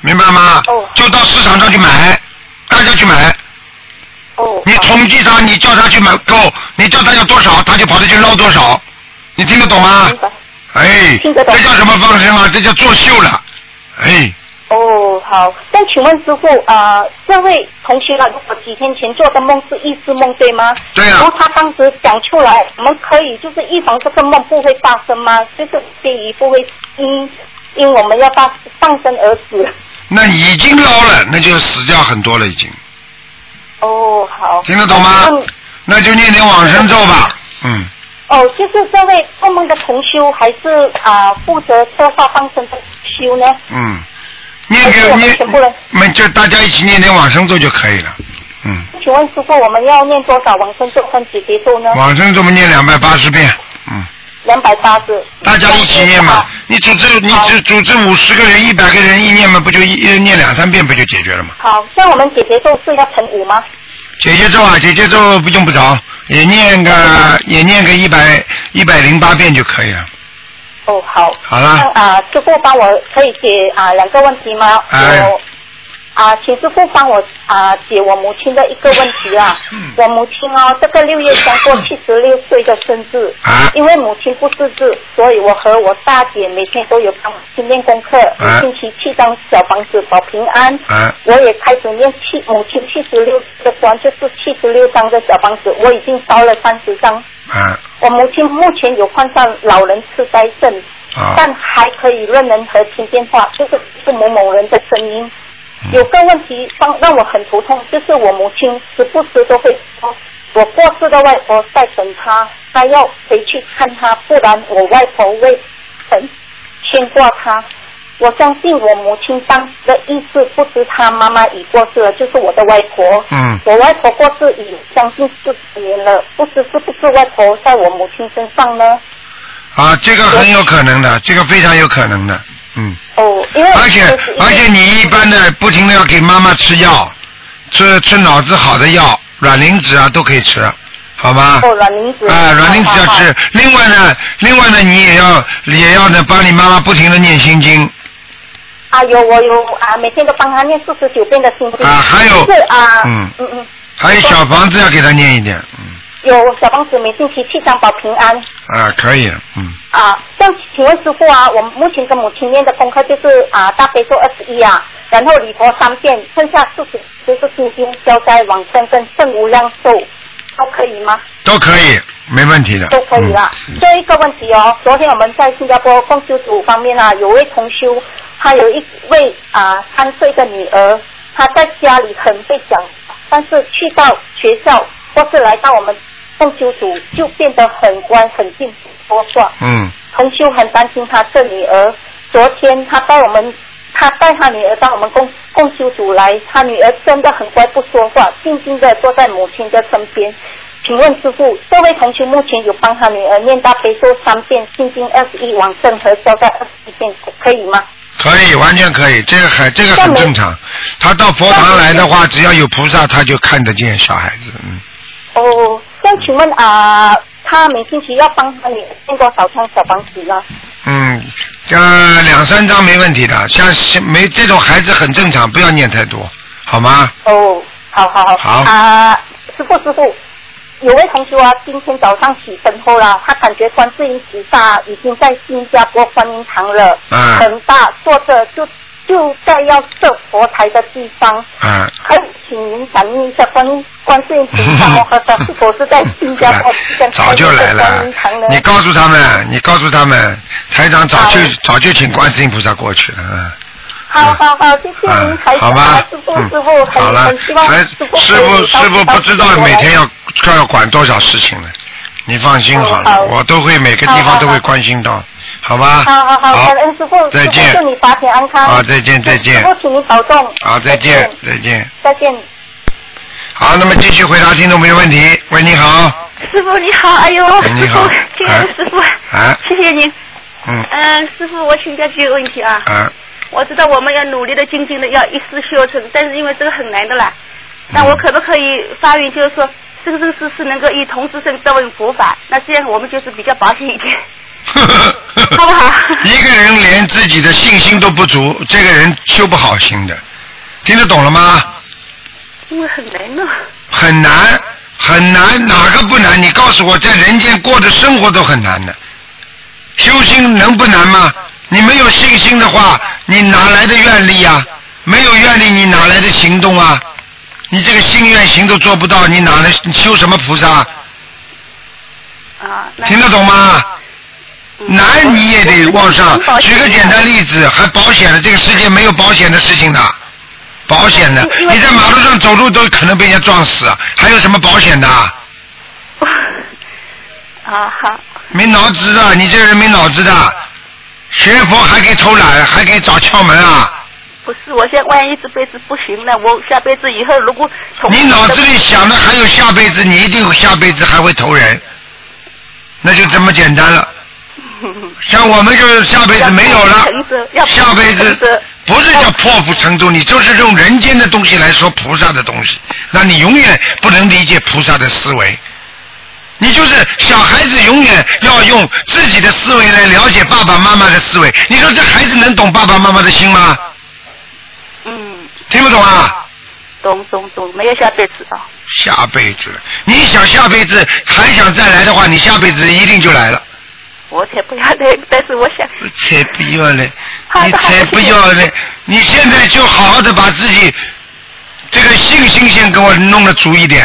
Speaker 2: 明白吗？
Speaker 5: 哦
Speaker 2: 就到市场上去买，大家去买。
Speaker 5: 哦，
Speaker 2: 你统计他，你叫他去买够，你叫他要多少，他就跑着去捞多少，你听得懂吗。哎，
Speaker 5: 听得懂
Speaker 2: 这叫什么放生啊？这叫作秀了。哎，
Speaker 5: 哦，好。那请问师傅，啊，这位同学呢，如果几天前做的梦是意识梦，对吗？
Speaker 2: 对啊
Speaker 5: 然后他当时讲出来，我们可以就是预防这个梦不会发生吗？就是介于不会因因我们要放放生而死。
Speaker 2: 那已经捞了，那就死掉很多了，已经。
Speaker 5: 哦，好。
Speaker 2: 听得懂吗
Speaker 5: 嗯？
Speaker 2: 那就念点往生咒吧。嗯，
Speaker 5: 哦，就是这位做梦的同修，还是啊、负责策划放生的修呢？
Speaker 2: 嗯，念
Speaker 5: 还是我们
Speaker 2: 个念们就大家一起念点往生咒就可以了。嗯，
Speaker 5: 请问师傅，我们要念多少往生咒跟解结咒呢？
Speaker 2: 往生咒我们念两百八十遍。嗯，
Speaker 5: 两百八十。
Speaker 2: 大家一起念嘛。你组织你组组织五十个人、一百个人一念嘛，不就一一念两三遍不就解决了吗？
Speaker 5: 好，像我们解结咒是要乘五吗？
Speaker 2: 姐姐咒啊，姐姐咒不用不着，也念个也念个一百一百零八遍就可以了。
Speaker 5: 哦，好。
Speaker 2: 好了
Speaker 5: 那啊，师傅帮我可以解啊两个问题吗？
Speaker 2: 哎
Speaker 5: 我啊，请师傅帮我啊解我母亲的一个问题啊。
Speaker 2: 嗯
Speaker 5: 我母亲哦，这个六月将过七十六岁的生日。
Speaker 2: 啊
Speaker 5: 因为母亲不识字，所以我和我大姐每天都有帮母亲练功课，星期七张小房子保平安。
Speaker 2: 啊
Speaker 5: 我也开始念七母亲七十六的关，就是七十六张的小房子，我已经烧了三十张。
Speaker 2: 啊
Speaker 5: 我母亲目前有患上老人痴呆症，
Speaker 2: 啊
Speaker 5: 但还可以认人和听电话，就是是某某人的声音。
Speaker 2: 嗯
Speaker 5: 有个问题让让我很头痛，就是我母亲时不时都会说，我过世的外婆在等她，她要回去看她，不然我外婆会很牵挂她。我相信我母亲当时的意思不知她妈妈已过世了，就是我的外婆。
Speaker 2: 嗯
Speaker 5: 我外婆过世已将近四十年了，不知是不是外婆在我母亲身上呢？
Speaker 2: 啊，这个很有可能的，这个非常有可能的。嗯。
Speaker 5: 哦，因为
Speaker 2: 而且而且你一般的不停的要给妈妈吃药，吃吃脑子好的药，软磷脂啊都可以吃，好吗？
Speaker 5: 哦软磷脂
Speaker 2: 啊，软磷脂要吃。另外呢，另外呢，你也要也要呢帮你妈妈不停的念心经
Speaker 5: 啊，有我有啊，每天都帮她念四十九遍的心经。
Speaker 2: 啊还有
Speaker 5: 是啊，
Speaker 2: 嗯
Speaker 5: 嗯嗯，
Speaker 2: 还有小房子要给她念一点，嗯
Speaker 5: 有小房子每星期七张保平安
Speaker 2: 啊可以，嗯
Speaker 5: 啊。像请问师傅啊，我目前跟母亲念的功课就是啊大悲咒二十一啊，然后礼佛三遍，剩下四十就是心经、消灾、往生跟圣无量寿，都可以吗？
Speaker 2: 都可以，没问题的。
Speaker 5: 都可以啦。
Speaker 2: 嗯
Speaker 5: 这一个问题哦，昨天我们在新加坡共修组方面啊，有位同修，他有一位啊三岁的女儿，她在家里很被讲，但是去到学校或是来到我们共修组，就变得很乖很进说话。
Speaker 2: 嗯
Speaker 5: 同修很担心他这女儿。昨天他带我们，他带他女儿到我们共共修组来，他女儿真的很乖，不说话，静静的坐在母亲的身边。请问师傅，这位同学目前有帮他女儿念大悲咒三遍，心经二十一，往生和消灾二十一遍，可以吗？
Speaker 2: 可以，完全可以，这个很这个很正常。他到佛堂来的话，只要有菩萨，他就看得见小孩子。嗯，
Speaker 5: 哦，那请问啊、他每星期要帮他女儿念多少张小房子呢？
Speaker 2: 嗯，呃，两三张没问题的，像像没这种孩子很正常，不要念太多，好吗？
Speaker 5: 哦，好好好。
Speaker 2: 好
Speaker 5: 啊、师傅师傅，有位同学啊，今天早上起身后啦，他感觉观世音菩萨已经在新加坡观音堂了，
Speaker 2: 嗯
Speaker 5: 很大，坐着就就在要设佛台的地方。
Speaker 2: 啊，
Speaker 5: 可以请您反映一下观音观世音菩萨 是否是在新加坡
Speaker 2: 早就来了。你告诉他们，你告诉他们，台长早就
Speaker 5: 好
Speaker 2: 早就请观世音菩萨过去了。嗯
Speaker 5: 好好好，谢谢您，
Speaker 2: 嗯，
Speaker 5: 台长
Speaker 2: 好吧，
Speaker 5: 师傅
Speaker 2: 嗯。
Speaker 5: 师傅，很
Speaker 2: 好了。
Speaker 5: 师傅
Speaker 2: 师傅师傅不知道每天要要管多少事情了，你放心好了，我都会每个地方都会关心到，好吧？
Speaker 5: 好好好，感恩师傅，
Speaker 2: 再见
Speaker 5: 祝你法体安康。
Speaker 2: 好再见再见
Speaker 5: 师傅，请您保重。
Speaker 2: 好，再见再见。
Speaker 5: 再见。
Speaker 2: 好，那么继续回答听众朋友问题。喂，你好，
Speaker 3: 师傅你好，哎呦，师
Speaker 2: 你好
Speaker 3: 傅，亲爱的师傅，
Speaker 2: 啊
Speaker 3: 谢谢您。
Speaker 2: 嗯
Speaker 3: 嗯，师傅，我请教几个问题啊。
Speaker 2: 啊，
Speaker 3: 我知道我们要努力的精进的要一世修成，但是因为这个很难的啦。那我可不可以发愿，就是说，生生世世能够以同志身得闻佛法？那这样我们就是比较保险一点。好不好
Speaker 2: 一个人连自己的信心都不足，这个人修不好心的，听得懂了吗？
Speaker 3: 因为很难呢。
Speaker 2: 很难，很难，哪个不难？你告诉我，在人间过的生活都很难的。修心能不难吗？你没有信心的话，你哪来的愿力啊？没有愿力，你哪来的行动啊？你这个心愿行都做不到，你哪来你修什么菩萨？
Speaker 3: 啊，
Speaker 2: 听得懂吗？
Speaker 3: 嗯
Speaker 2: 难你也得往上。举个简单例子，还保险的，这个世界没有保险的事情的，保险的，你在马路上走路都可能被人家撞死，还有什么保险的？
Speaker 3: 啊好，
Speaker 2: 没脑子的，你这个人没脑子的，学佛还可以偷懒，还可以找窍门啊！
Speaker 3: 不是，我现在万一这辈子不行了，我下辈子以后如果
Speaker 2: 你脑子里想的还有下辈子，你一定下辈子还会投人，那就这么简单了。像我们就是下辈子没有了下辈子不是叫破釜沉舟，你就是用人间的东西来说菩萨的东西，那你永远不能理解菩萨的思维。你就是小孩子，永远要用自己的思维来了解爸爸妈妈的思维。你说这孩子能懂爸爸妈妈的心吗？
Speaker 3: 嗯，
Speaker 2: 听不懂啊？
Speaker 3: 懂懂懂，没有下辈子啊。
Speaker 2: 下辈子，你想下辈子还想再来的话，你下辈子一定就来了。
Speaker 3: 我 才不要嘞！但是我想，
Speaker 2: 才不要嘞！你才不要嘞！你现在就好好的把自己这个信心先给我弄得足一点，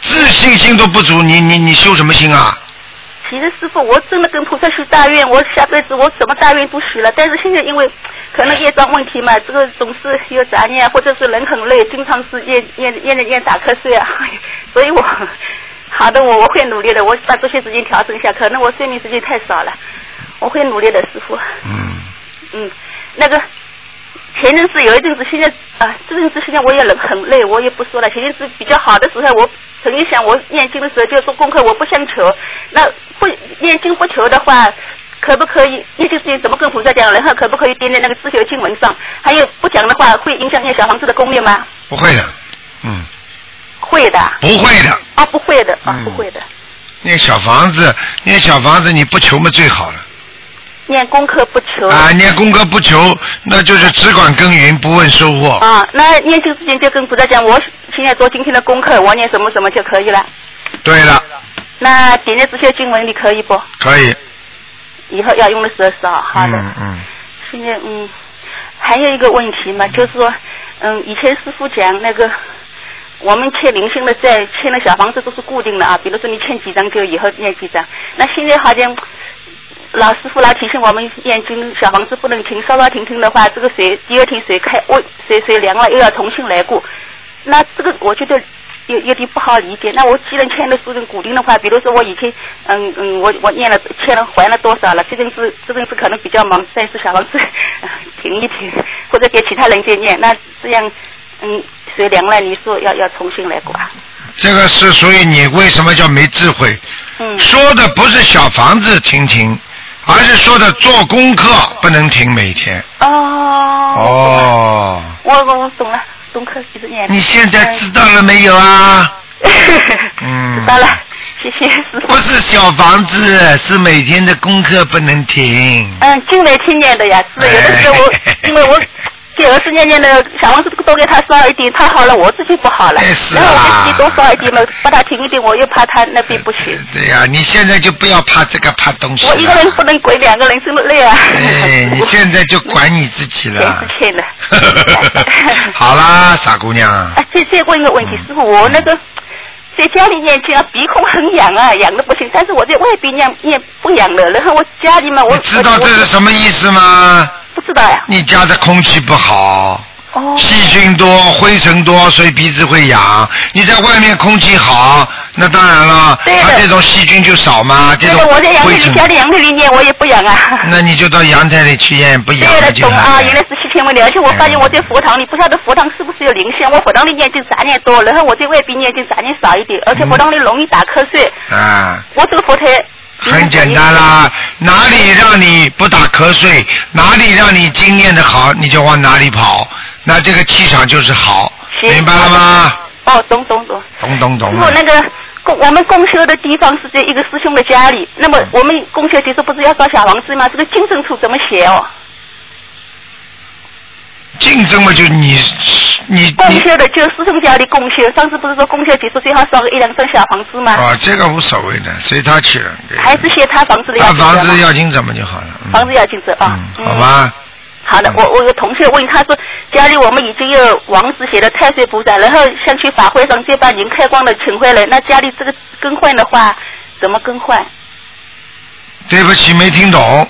Speaker 2: 自信心都不足，你你你修什么心啊？
Speaker 3: 其实师傅，我真的跟菩萨许大愿，我下辈子我什么大愿都许了，但是现在因为可能业障问题嘛，这个总是有杂念，或者是人很累，经常是夜夜夜夜打瞌睡啊，所以我好的，我我会努力的，我把这些时间调整一下，可能我睡眠时间太少了，我会努力的，师傅。
Speaker 2: 嗯，
Speaker 3: 嗯，那个前阵子有一阵子，现在啊，这阵子现在我也很很累，我也不说了。前阵子比较好的时候，我曾经想，我念经的时候就做功课，我不想求。那不念经不求的话，可不可以念经之前怎么跟菩萨讲？然后可不可以点在那个自修经文上？还有不讲的话，会影响念小房子的功力吗？
Speaker 2: 不会的，嗯，
Speaker 3: 会的。
Speaker 2: 不会的。
Speaker 3: 啊，不会的啊，
Speaker 2: 嗯
Speaker 3: 不会的。
Speaker 2: 念小房子，念小房子你不求嘛最好了
Speaker 3: 念功课不求。
Speaker 2: 啊！念功课不求，那就是只管耕耘不问收获。
Speaker 3: 啊，那念经之前就跟菩萨讲，我现在做今天的功课，我念什么什么就可以了。
Speaker 2: 对了，
Speaker 3: 那点在这些经文你可以不？
Speaker 2: 可以。
Speaker 3: 以后要用的时候少。好的。
Speaker 2: 嗯嗯。
Speaker 3: 现在嗯，还有一个问题嘛，就是说，嗯，以前师傅讲那个，我们欠零星的债，欠的小房子都是固定的啊，比如说你欠几张就以后念几张。那现在好像老师傅老提醒我们念经小房子不能停，稍稍停停的话，这个水第二天水开我水水凉了又要重新来过。那这个我觉得有有点不好理解。那我既然欠的是固定的话，比如说我以前嗯嗯我我念了欠了还了多少了，这阵子这阵子可能比较忙，但是小房子、停一停，或者给其他人再念，那这样嗯水凉了，你说要要重新来过啊？
Speaker 2: 这个是属于你为什么叫没智慧？
Speaker 3: 嗯
Speaker 2: 说的不是小房子停停，而是说的做功课不能停每天。
Speaker 3: 哦
Speaker 2: 哦，
Speaker 3: 我我我懂了，功课一直念。
Speaker 2: 你现在知道了没有啊？嗯
Speaker 3: 知道了，谢谢
Speaker 2: 不。是小房子，是每天的功课不能停。
Speaker 3: 嗯，进来听念的呀，是有的时候我 因为我给儿子念念的小王子多给他烧一点，他好了，我自己不好了，
Speaker 2: 哎是啊
Speaker 3: 然后我给自己多烧一点嘛，把他停一点，我又怕他那边不行。
Speaker 2: 对呀、你现在就不要怕这个怕东西。
Speaker 3: 我一个人不能管两个人，这么累啊。
Speaker 2: 哎，你现在就管你自己
Speaker 3: 钱
Speaker 2: 了
Speaker 3: 是。欠的。
Speaker 2: 好啦，傻姑娘。
Speaker 3: 哎，再再问一个问题，师傅，我那个在家里念经啊，鼻孔很痒啊，痒的不行，但是我在外边念念不痒了，然后我家里嘛，我
Speaker 2: 你知道这是什么意思吗？
Speaker 3: 不知道呀。
Speaker 2: 你家的空气不好，
Speaker 3: 哦。
Speaker 2: 细菌多、灰尘多，所以鼻子会痒。你在外面空气好，那当然了，它这种细菌就少嘛，这种
Speaker 3: 我在阳台里，家里阳台里念，我也不痒啊。
Speaker 2: 那你就到阳台里去验，不痒了就
Speaker 3: 懂啊，原来是七千问题，而且我发现我在佛堂里，不晓得佛堂是不是有灵性，我佛堂里念经杂念多，然后我在外边念经杂念少一点，而且佛堂里容易打瞌睡。
Speaker 2: 啊。
Speaker 3: 我这个佛台。
Speaker 2: 很简单啦，哪里让你不打瞌睡，哪里让你经验的好，你就往哪里跑，那这个气场就是好，
Speaker 3: 行
Speaker 2: 明白了吗？
Speaker 3: 哦，懂懂懂。
Speaker 2: 懂懂懂
Speaker 3: 如果，那个共我们共修的地方是在一个师兄的家里，那么我们共修结束不是要烧小房子吗？这个经证处怎么写哦？
Speaker 2: 竞争嘛，就你你
Speaker 3: 共
Speaker 2: 你
Speaker 3: 修的就师兄家里共修，上次不是说共修结束最好烧个一两栋小房子吗？
Speaker 2: 啊，这个无所谓的，随他去了。
Speaker 3: 还是写他房子的
Speaker 2: 他房子要金怎么就好了。嗯
Speaker 3: 房子要紧着啊。
Speaker 2: 嗯，好吧。
Speaker 3: 好的，我我有同学问他说，家里我们已经有王子写的太岁菩萨，然后想去法会上就把您开光的请回来，那家里这个更换的话怎么更换？
Speaker 2: 对不起，没听懂。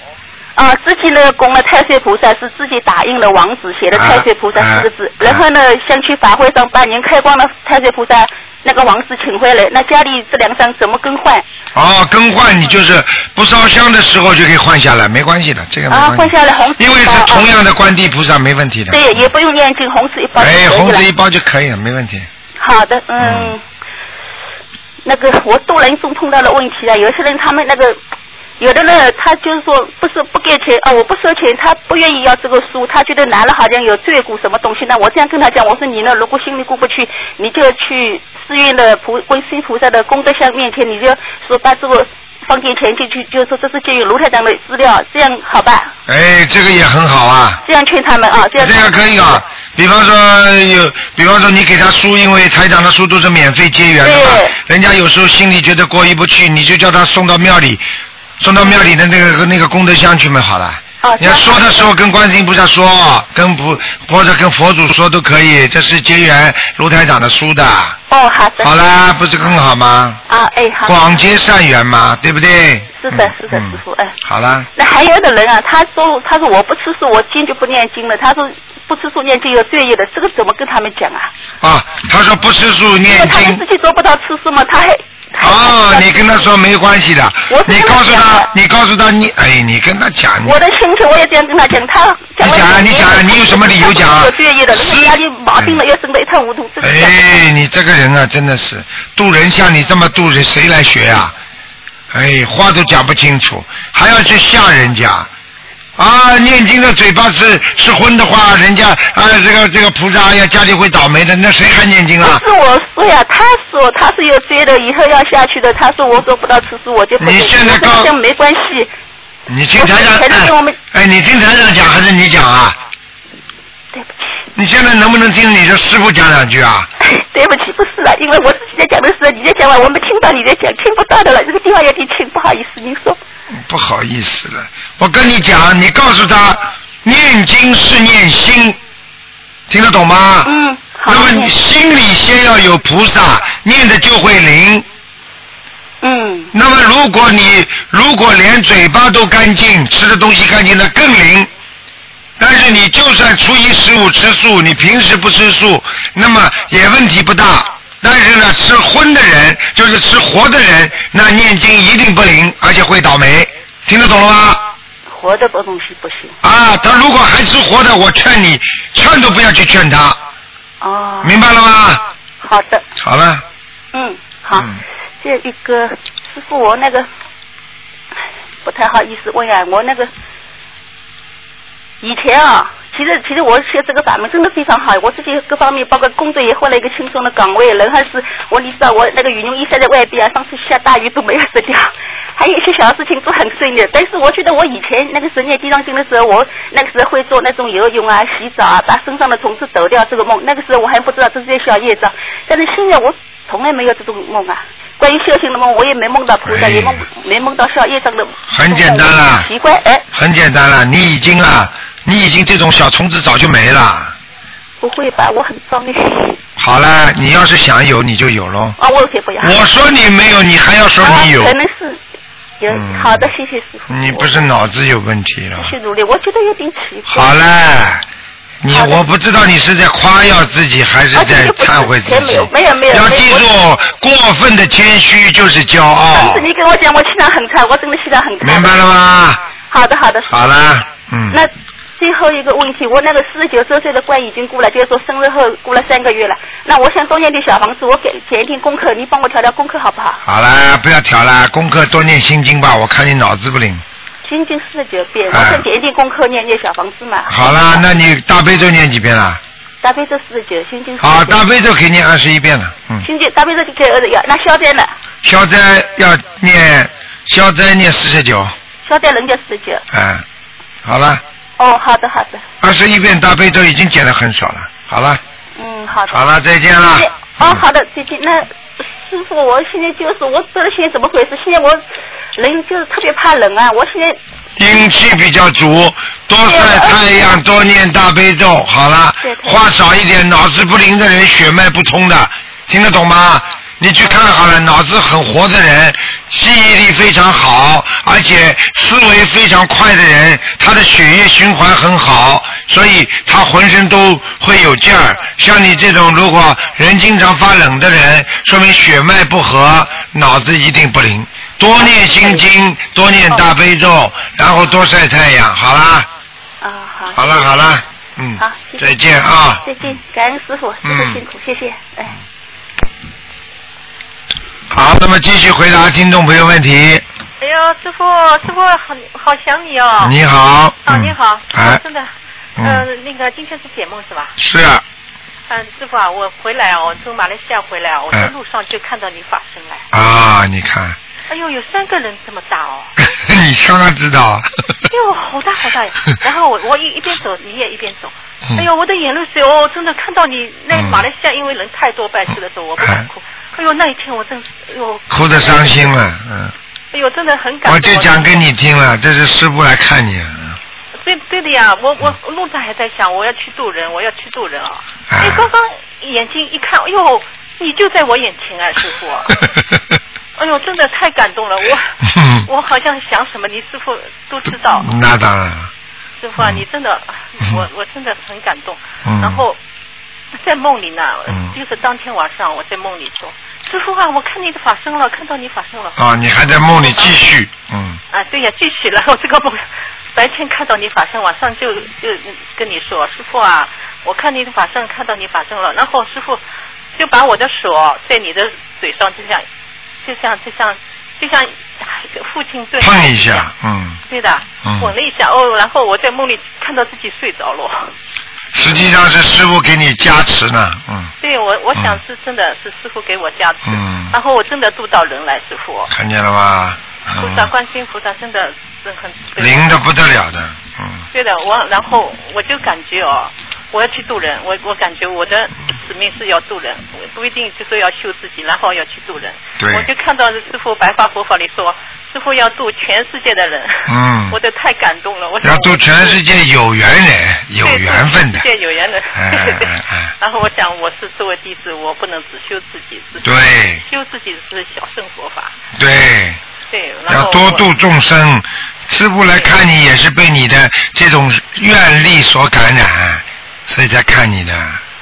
Speaker 3: 啊，自己呢供了太岁菩萨是自己打印了王子写的太岁菩萨四个字，
Speaker 2: 啊啊
Speaker 3: 然后呢想去法会上把您开光的太岁菩萨那个王子请回来，那家里这两张怎么更换？
Speaker 2: 哦，更换你就是不烧香的时候就可以换下来，没关系的，这个没
Speaker 3: 啊，
Speaker 2: 关系。
Speaker 3: 换下来红纸
Speaker 2: 因为是同样
Speaker 3: 啊
Speaker 2: 的观地菩萨，没问题的。
Speaker 3: 对，也不用念经，红纸一包就可以
Speaker 2: 哎，红纸一包就可以了，没问题。
Speaker 3: 好的，嗯，
Speaker 2: 嗯
Speaker 3: 那个我多人中碰到了问题啊，有些人他们那个。有的呢，他就是说不是不给钱啊，我不收钱，他不愿意要这个书，他觉得拿了好像有罪过什么东西呢？我这样跟他讲，我说你呢，如果心里过不去，你就去寺院的菩观世音菩萨的功德像面前，你就说把这个放点钱进去，就是说这是借于卢台长的资料，这样好吧？
Speaker 2: 哎，这个也很好啊，
Speaker 3: 这样劝他们啊，这样
Speaker 2: 这样可以啊。比方说有，比方说你给他书，因为台长的书都是免费结缘的嘛，人家有时候心里觉得过意不去，你就叫他送到庙里，送到庙里的那个那个功德箱去嘛，好了。
Speaker 3: 哦
Speaker 2: 你要说的时候跟观世音菩萨说，跟菩或者跟佛祖说都可以，这是结缘卢台长的书的。
Speaker 3: 哦，好的。
Speaker 2: 好啦，不是更好吗？
Speaker 3: 啊，哎，好。
Speaker 2: 广结善缘嘛，对不对？
Speaker 3: 是的
Speaker 2: 嗯，
Speaker 3: 是的，
Speaker 2: 嗯
Speaker 3: 师傅，哎。
Speaker 2: 好啦，
Speaker 3: 那还有的人啊，他说他说我不吃素，我坚决不念经了。他说不吃素念经有罪业的，这个怎么跟他们讲啊？
Speaker 2: 啊，他说不吃素
Speaker 3: 因为
Speaker 2: 念经
Speaker 3: 他们自。己做不到吃素嘛，他还
Speaker 2: 哦，你跟他说没关系的你告诉他，你告诉他，你哎，你跟他讲，
Speaker 3: 我的心情我也这样跟他讲，他讲
Speaker 2: 你讲啊你讲啊你有什么理由讲啊
Speaker 3: 有罪业的，人
Speaker 2: 是
Speaker 3: 家家里毛病了又生得一塌糊涂，这个讲
Speaker 2: 哎，你这个人啊，真的是渡人像你这么渡人，谁来学啊？哎，话都讲不清楚，还要去吓人家。啊，念经的嘴巴是是荤的话，人家啊，这个这个菩萨哎呀，家里会倒霉的，那谁还念经啊
Speaker 3: 不？是我说呀，他说他是有罪的，以后要下去的。他说我做不到吃素，我就不
Speaker 2: 你现在告
Speaker 3: 我说这没关系。
Speaker 2: 你听台长哎，哎，你听台长讲还是你讲啊？
Speaker 3: 对不起。
Speaker 2: 你现在能不能听你的师傅讲两句啊？
Speaker 3: 对不起，不是啊，因为我自己在讲的时候，你在讲完，我没听到你在讲，听不到的了，这个地方有点轻，不好意思，您说。
Speaker 2: 不好意思了，我跟你讲，你告诉他，念经是念心，听得懂吗？
Speaker 3: 嗯，好。
Speaker 2: 那么你心里先要有菩萨，念的就会灵。
Speaker 3: 嗯
Speaker 2: 那么如果你如果连嘴巴都干净，吃的东西干净，那更灵。但是你就算初一十五吃素，你平时不吃素，那么也问题不大。但是呢，吃荤的人，就是吃活的人，那念经一定不灵，而且会倒霉。听得懂了吗？
Speaker 3: 活的东西不行。
Speaker 2: 啊，他如果还吃活的，我劝你，劝都不要去劝他，
Speaker 3: 哦。
Speaker 2: 明白了吗？
Speaker 3: 好的，
Speaker 2: 好了，
Speaker 3: 嗯，好。
Speaker 2: 嗯
Speaker 3: 这一个师傅，我那个不太好意思问啊，我那个以前啊，其实其实我学这个法门真的非常好，我自己各方面包括工作也换了一个轻松的岗位，人还是我你知道我那个羽绒衣晒在外边啊，上次下大雨都没有湿掉，还有一些小事情都很顺利。但是我觉得我以前那个时候念地藏经的时候，我那个时候会做那种游泳啊、洗澡啊，把身上的虫子抖掉这个梦，那个时候我还不知道这是小业障，但是现在我从来没有这种梦啊。关于修行的梦，我也没梦到菩萨，
Speaker 2: 哎
Speaker 3: 也梦没梦到小业障的。
Speaker 2: 很简单啦
Speaker 3: 奇怪，哎，
Speaker 2: 很简单了，你已经啊，你已经这种小虫子早就没了。
Speaker 3: 不会吧？我很脏的。
Speaker 2: 好了，你要是想有，你就有喽。
Speaker 3: 啊，我也不要。
Speaker 2: 我说你没有，你还要说你有
Speaker 3: 啊，可能是有。
Speaker 2: 嗯
Speaker 3: 好的，谢谢师傅。
Speaker 2: 你不是脑子有问题了
Speaker 3: 继？续努力，我觉得有点奇怪。
Speaker 2: 好了，你我不知道你是在夸耀自己还是在忏悔自己
Speaker 3: 没有。没有没有
Speaker 2: 要记住，过分的谦虚就是骄傲上
Speaker 3: 次，你跟我讲，我气场很差，我真的气场很差。
Speaker 2: 明白了？吗？
Speaker 3: 好的，好的。
Speaker 2: 好了，嗯。
Speaker 3: 那最后一个问题，我那个四十九周岁的关已经过了，就是说生日后过了三个月了。那我想多念点小房子，我给减一点功课，你帮我调调功课好不好？
Speaker 2: 好啦，不要调了，功课多念心经吧，我看你脑子不灵。
Speaker 3: 心经四十九遍，我
Speaker 2: 哎
Speaker 3: 想减一点功课，念念小房子嘛。
Speaker 2: 好啦，那你大悲咒念几遍了？
Speaker 3: 大悲咒四十九，心经49
Speaker 2: 好，大悲咒可以念二十一遍了，嗯。
Speaker 3: 心经大悲咒就给儿子要，那消灾呢？
Speaker 2: 消灾要念，消灾念四十九，
Speaker 3: 消灾人家四十九。
Speaker 2: 哎，好了，
Speaker 3: 哦，好的好的，
Speaker 2: 二十一遍大悲咒已经减了很少了，好了，
Speaker 3: 嗯，好的。
Speaker 2: 好了，再见了。
Speaker 3: 哦，好的，再见。那师傅，我现在就是我不知道现在怎么回事，现在我人就是特别怕冷啊，我现在
Speaker 2: 阴气比较足，多晒太阳，多念大悲咒。好了话少一点，脑子不灵的人血脉不通的，听得懂吗？你去看好了，脑子很活的人，记忆力非常好，而且思维非常快的人，他的血液循环很好，所以他浑身都会有劲儿。像你这种，如果人经常发冷的人，说明血脉不和，脑子一定不灵。多念心经，多念大悲咒，然后多晒太阳。好啦，
Speaker 3: 啊好。
Speaker 2: 好了，好了，嗯
Speaker 3: 好，谢，谢
Speaker 2: 再见啊。
Speaker 3: 再见，感恩师傅，师傅
Speaker 2: 嗯
Speaker 3: 辛苦，谢谢，哎。
Speaker 2: 好，那么继续回答听众朋友问题。
Speaker 6: 哎呦，师傅，师傅好好想你哦。
Speaker 2: 你好。
Speaker 6: 哦，
Speaker 2: 嗯
Speaker 6: 你好。
Speaker 2: 哎
Speaker 6: 哦真的。
Speaker 2: 嗯
Speaker 6: 呃，那个今天是解梦是吧？
Speaker 2: 是啊，
Speaker 6: 嗯，师傅啊，我回来哦，我从马来西亚回来哦，我在
Speaker 2: 哎
Speaker 6: 路上就看到你法身来。
Speaker 2: 啊，你看，
Speaker 6: 哎呦，有三个人这么大哦。
Speaker 2: 你刚刚知道啊。
Speaker 6: 哎呦，好大好大呀！然后我我一一边走，你也一边走。
Speaker 2: 嗯
Speaker 6: 哎呦，我的眼泪水哦，真的看到你那
Speaker 2: 嗯
Speaker 6: 马来西亚，因为人太多办事的时候，我不敢哭。哎呦，那一天我真是，哎呦，
Speaker 2: 哭的伤心了，嗯，
Speaker 6: 哎呦，真的很感动。
Speaker 2: 我就讲给你听了，这是师傅来看你，嗯
Speaker 6: 对对的呀，我我路上还在想，我要去渡人，我要去渡人啊！
Speaker 2: 哎
Speaker 6: 哎，刚刚眼睛一看，哎呦，你就在我眼前啊，师傅！哎呦，真的太感动了，
Speaker 2: 嗯
Speaker 6: 我 我好像想什么，你师傅都知道。
Speaker 2: 那当然，
Speaker 6: 师傅啊，
Speaker 2: 嗯
Speaker 6: 你真的，
Speaker 2: 嗯
Speaker 6: 我我真的很感动。
Speaker 2: 嗯
Speaker 6: 然后在梦里呢
Speaker 2: 嗯，
Speaker 6: 就是当天晚上我在梦里说，师傅啊，我看你的法身了，看到你法身了。
Speaker 2: 啊，你还在梦里继续，嗯，
Speaker 6: 啊，对呀，继续，然后这个梦，白天看到你法身，晚上就就跟你说，师傅啊，我看你的法身，看到你法身了，然后师傅就把我的手在你的嘴上，就像就像就像就像父亲对
Speaker 2: 碰一下，嗯，
Speaker 6: 对的，
Speaker 2: 嗯。
Speaker 6: 吻了一下，哦，然后我在梦里看到自己睡着了。
Speaker 2: 实际上是师傅给你加持呢，嗯，
Speaker 6: 对我，我想
Speaker 2: 嗯
Speaker 6: 是真的是师傅给我加持，
Speaker 2: 嗯。
Speaker 6: 然后我真的渡到人来，师傅，
Speaker 2: 看见了吧？
Speaker 6: 菩萨
Speaker 2: 嗯，
Speaker 6: 观世音菩萨真的是很
Speaker 2: 灵的不得了的，嗯，
Speaker 6: 对的，我然后我就感觉哦，我要去渡人，我我感觉我的使命是要渡人，不一定就说要修自己，然后要去渡人。
Speaker 2: 对
Speaker 6: 我就看到师傅白发佛法里说，师傅要渡全世界的人。
Speaker 2: 嗯
Speaker 6: 我都太感动了，我想
Speaker 2: 要度全世界有缘人，有缘分的
Speaker 6: 世，界有缘人。然后我想，我是作为弟子，我不能只修自己，只
Speaker 2: 对
Speaker 6: 修自己是小乘佛法。
Speaker 2: 对，
Speaker 6: 对，
Speaker 2: 要多度众生。师傅来看你也是被你的这种愿力所感染，所以才看你的。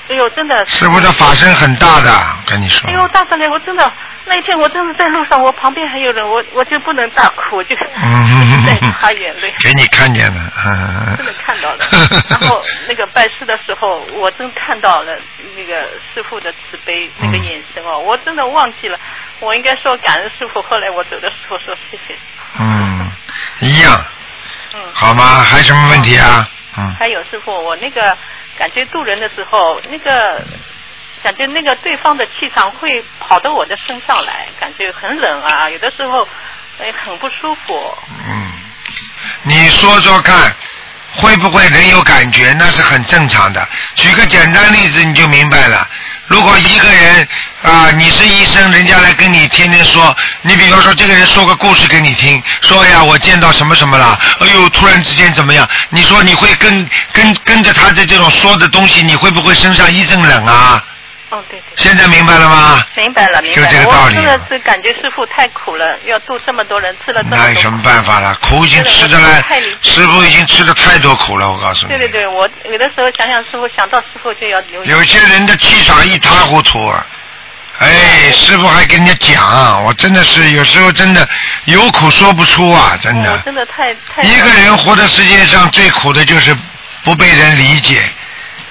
Speaker 6: 哎呦，真的。
Speaker 2: 师傅的法身很大的，我跟你说
Speaker 6: 哎。呦，大三爷，我真的那一天我真的在路上，我旁边还有人，我我就不能大哭，我就
Speaker 2: 嗯
Speaker 6: 在擦眼泪。
Speaker 2: 给你看见了，嗯
Speaker 6: 真的看到了，然后那个拜师的时候，我真看到了那个师傅的慈悲那个眼神哦，我真的忘记了，我应该说感恩师傅。后来我走的时候说谢谢。
Speaker 2: 嗯，一样，
Speaker 6: 嗯，
Speaker 2: 好吗？还有什么问题啊？嗯，
Speaker 6: 还有师傅，我那个感觉渡人的时候，那个感觉那个对方的气场会跑到我的身上来，感觉很冷啊，有的时候哎很不舒服。
Speaker 2: 嗯，你说说看，会不会人有感觉？那是很正常的。举个简单例子你就明白了。如果一个人啊、你是医生，人家来跟你天天说，你比方说这个人说个故事给你听，说哎呀我见到什么什么了，哎呦突然之间怎么样？你说你会跟跟跟着他的这种说的东西，你会不会身上一阵冷啊？
Speaker 6: 哦，对对。
Speaker 2: 现在明白了吗？
Speaker 6: 明白了，明白了。
Speaker 2: 就这个道理
Speaker 6: 我真的是感觉师傅太苦了，要度这么多人，吃了这么多。
Speaker 2: 那有什么办法了？苦已经吃的了师傅已经吃的太多苦了，我告诉你。
Speaker 6: 对对对，我有的时候想想师傅，想到师傅就要流。
Speaker 2: 有些人的气场一塌糊涂啊！哎，师傅还跟人家讲，我真的是有时候真的有苦说不出啊，真的。
Speaker 6: 真的太太。
Speaker 2: 一个人活在世界上最苦的就是不被人理解，